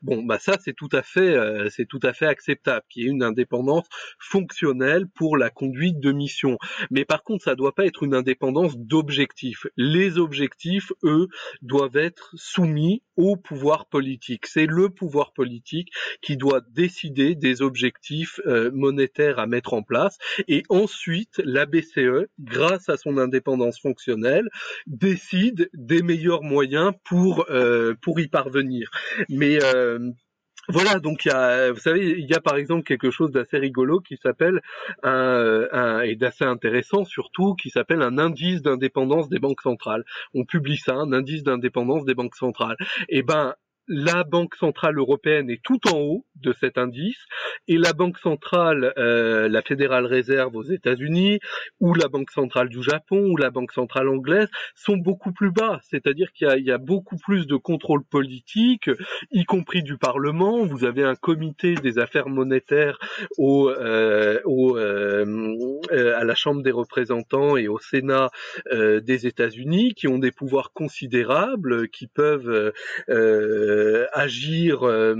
[SPEAKER 1] bon, bah ça c'est tout à fait, c'est tout à fait acceptable, qui est une indépendance fonctionnelle pour la conduite de mission. Mais par contre, ça doit pas être une indépendance d'objectifs. Les objectifs, eux, doivent être soumis au pouvoir politique. C'est le pouvoir politique qui doit décider des objectifs euh, monétaires à mettre en place. Et ensuite, la BCE, grâce à son indépendance fonctionnelle, décide des meilleurs moyens pour, euh, pour y parvenir. Mais euh, voilà, donc il y a, vous savez, il y a par exemple quelque chose d'assez rigolo qui s'appelle un, un, et d'assez intéressant surtout, qui s'appelle un indice d'indépendance des banques centrales. On publie ça, un indice d'indépendance des banques centrales. Eh ben, la Banque centrale européenne est tout en haut de cet indice et la Banque centrale, euh, la Fédérale Réserve aux États-Unis ou la Banque centrale du Japon ou la Banque centrale anglaise sont beaucoup plus bas. C'est-à-dire qu'il y, a beaucoup plus de contrôle politique, y compris du Parlement. Vous avez un comité des affaires monétaires au, euh, au euh, à la Chambre des représentants et au Sénat des États-Unis qui ont des pouvoirs considérables, qui peuvent euh, agir euh,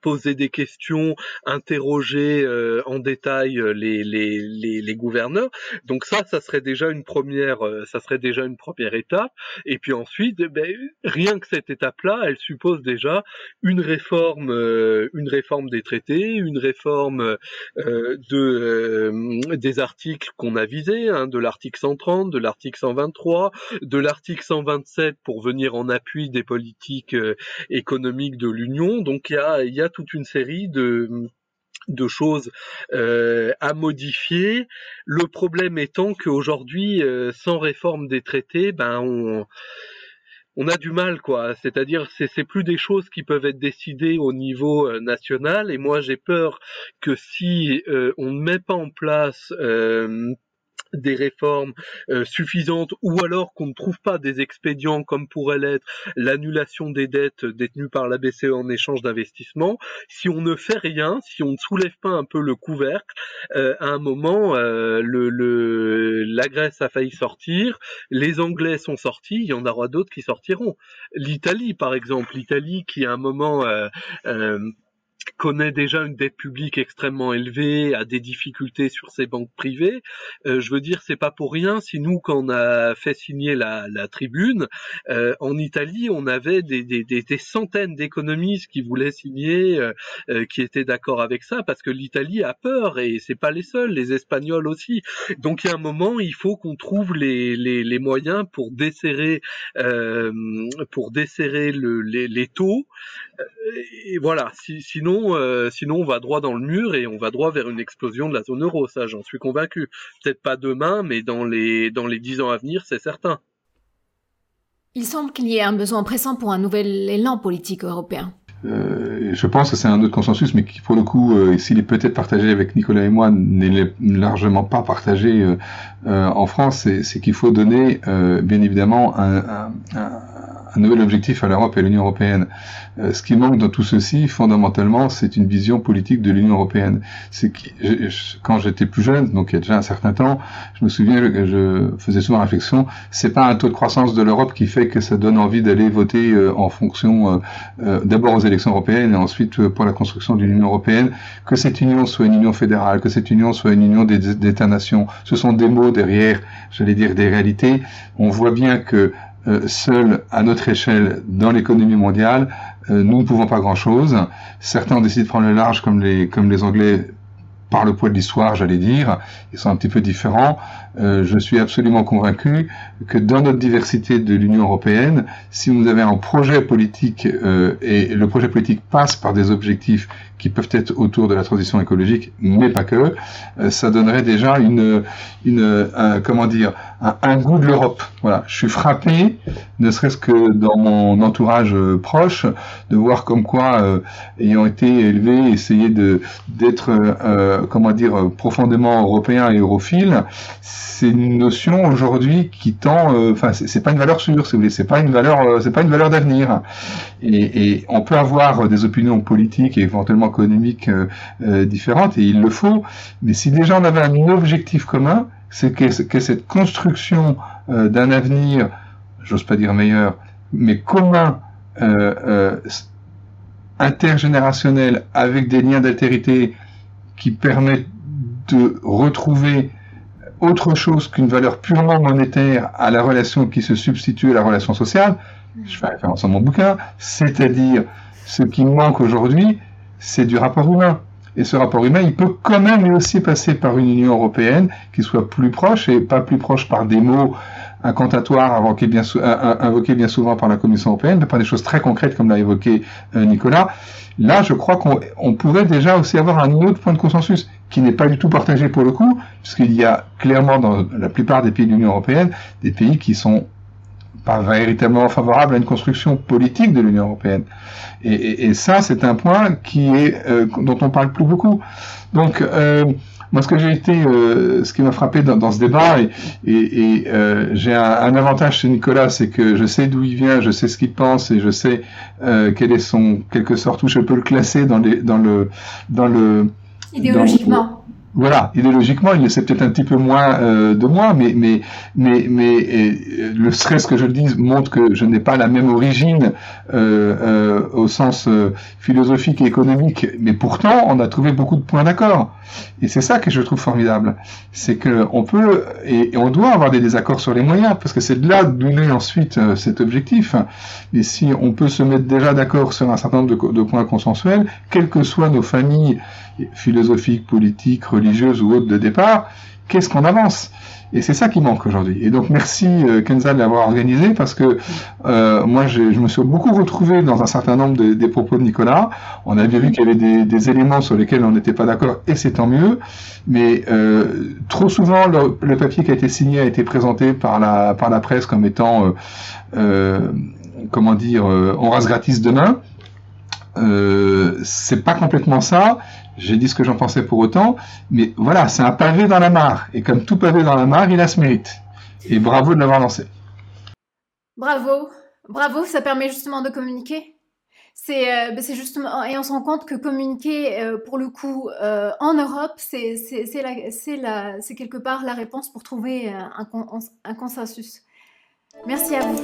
[SPEAKER 1] poser des questions, interroger euh, en détail les, les, les, les, gouverneurs. Donc ça, ça serait déjà une première, ça serait déjà une première étape. Et puis ensuite, eh ben, rien que cette étape-là, elle suppose déjà une réforme, une réforme des traités, une réforme de des articles qu'on a visés, hein, de l'article 130, de l'article 123, de l'article 127 pour venir en appui des politiques économique de l'Union. Donc il y a, y a toute une série de de choses euh, à modifier. Le problème étant qu'aujourd'hui, euh, sans réforme des traités, ben on on a du mal, quoi. C'est-à-dire, c'est, c'est plus des choses qui peuvent être décidées au niveau euh, national. Et moi, j'ai peur que si on ne met pas en place des réformes euh, suffisantes ou alors qu'on ne trouve pas des expédients comme pourrait l'être l'annulation des dettes détenues par la BCE en échange d'investissements, si on ne fait rien, si on ne soulève pas un peu le couvercle, euh, à un moment, euh, le, le, la Grèce a failli sortir, les Anglais sont sortis, il y en aura d'autres qui sortiront. L'Italie, par exemple, l'Italie qui à un moment connaît déjà une dette publique extrêmement élevée, a des difficultés sur ses banques privées. Euh, je veux dire, c'est pas pour rien si nous, quand on a fait signer la, la tribune, euh, en Italie, on avait des, des, des, centaines d'économistes qui voulaient signer, euh, euh qui étaient d'accord avec ça, parce que l'Italie a peur et c'est pas les seuls, les Espagnols aussi. Donc il y a un moment, il faut qu'on trouve les, les, les, moyens pour desserrer, euh, pour desserrer le, les, les, taux. et voilà. Si, sinon euh, sinon, on va droit dans le mur et on va droit vers une explosion de la zone euro. Ça, j'en suis convaincu. Peut-être pas demain, mais dans les dans les dix ans à venir, c'est certain.
[SPEAKER 4] Il semble qu'il y ait un besoin pressant pour un nouvel élan politique européen.
[SPEAKER 3] Euh, je pense que c'est un autre consensus, mais qui pour le coup, euh, s'il est peut-être partagé avec Nicolas et moi, n'est largement pas partagé en France, c'est qu'il faut donner bien évidemment un, un un nouvel objectif à l'Europe et à l'Union européenne. Euh, ce qui manque dans tout ceci, fondamentalement, c'est une vision politique de l'Union européenne. C'est quand j'étais plus jeune, donc il y a déjà un certain temps, je me souviens que je faisais souvent réflexion, c'est pas un taux de croissance de l'Europe qui fait que ça donne envie d'aller voter euh, en fonction euh, d'abord aux élections européennes et ensuite pour la construction d'une Union européenne, que cette union soit une union fédérale, que cette union soit une union d'États-nations. Ce sont des mots derrière, j'allais dire, des réalités. On voit bien que euh, seuls à notre échelle dans l'économie mondiale, euh, nous ne pouvons pas grand-chose. Certains ont décidé de prendre le large comme les, comme les Anglais par le poids de l'histoire, j'allais dire, ils sont un petit peu différents. Euh, je suis absolument convaincu que dans notre diversité de l'Union européenne, si vous avez un projet politique euh, et le projet politique passe par des objectifs qui peuvent être autour de la transition écologique, mais pas que, euh, ça donnerait déjà une, une un, comment dire, un, goût de l'Europe. Voilà, je suis frappé, ne serait-ce que dans mon entourage euh, proche, de voir comme quoi, euh, ayant été élevé, essayer de d'être, comment dire, profondément européen et europhile, c'est une notion aujourd'hui qui tend, enfin, c'est pas une valeur sûre, si vous voulez, c'est pas une valeur, c'est pas une valeur d'avenir. Et, on peut avoir des opinions politiques et éventuellement économiques euh, euh, différentes, et il le faut. Mais si déjà on avait un objectif commun, c'est que, cette construction euh, d'un avenir, j'ose pas dire meilleur, mais commun, intergénérationnel, avec des liens d'altérité qui permettent de retrouver autre chose qu'une valeur purement monétaire à la relation qui se substitue à la relation sociale, je fais référence à mon bouquin, c'est-à-dire ce qui manque aujourd'hui, c'est du rapport humain. Et ce rapport humain, il peut quand même lui aussi passer par une Union européenne qui soit plus proche et pas plus proche par des mots incantatoires invoqués bien, bien souvent par la Commission européenne, mais par des choses très concrètes comme l'a évoqué euh, Nicolas. Là, je crois qu'on pourrait déjà aussi avoir un autre point de consensus qui n'est pas du tout partagé pour le coup, puisqu'il y a clairement dans la plupart des pays de l'Union européenne des pays qui sont pas véritablement favorable à une construction politique de l'Union européenne. Et, ça, c'est un point qui est euh, dont on parle plus beaucoup. Donc, euh, moi, ce que j'ai été, euh, ce qui m'a frappé dans, ce débat, et, j'ai un, un, avantage chez Nicolas, c'est que je sais d'où il vient, je sais ce qu'il pense, et je sais quel est son quelque sorte où je peux le classer dans les, dans le, dans le
[SPEAKER 4] idéologiquement
[SPEAKER 3] voilà, idéologiquement, il le sait peut-être un petit peu moins euh, de moi, mais mais mais mais euh, le stress que je le dise montre que je n'ai pas la même origine euh, euh au sens euh, philosophique et économique, mais pourtant on a trouvé beaucoup de points d'accord. Et c'est ça que je trouve formidable, c'est que on peut et, on doit avoir des désaccords sur les moyens, parce que c'est de là d'où naît ensuite cet objectif. Et si on peut se mettre déjà d'accord sur un certain nombre de points consensuels, quelles que soient nos familles philosophiques, politiques, religieuses ou autres de départ, qu'est-ce qu'on avance? Et c'est ça qui manque aujourd'hui. Et donc merci euh, Kenza de l'avoir organisé parce que euh, moi je me suis beaucoup retrouvé dans un certain nombre des propos de Nicolas. On avait vu qu'il y avait des, éléments sur lesquels on n'était pas d'accord et c'est tant mieux. Mais euh, trop souvent le, papier qui a été signé a été présenté par la par la presse comme étant comment dire on rase gratis demain. Euh, c'est pas complètement ça. J'ai dit ce que j'en pensais pour autant, mais voilà, c'est un pavé dans la mare. Et comme tout pavé dans la mare, il a ce mérite. Et bravo de l'avoir lancé.
[SPEAKER 4] Bravo, bravo, ça permet justement de communiquer. C'est euh, ben, justement, et on se rend compte que communiquer, euh, pour le coup, euh, en Europe, c'est quelque part la réponse pour trouver un, un consensus. Merci à vous.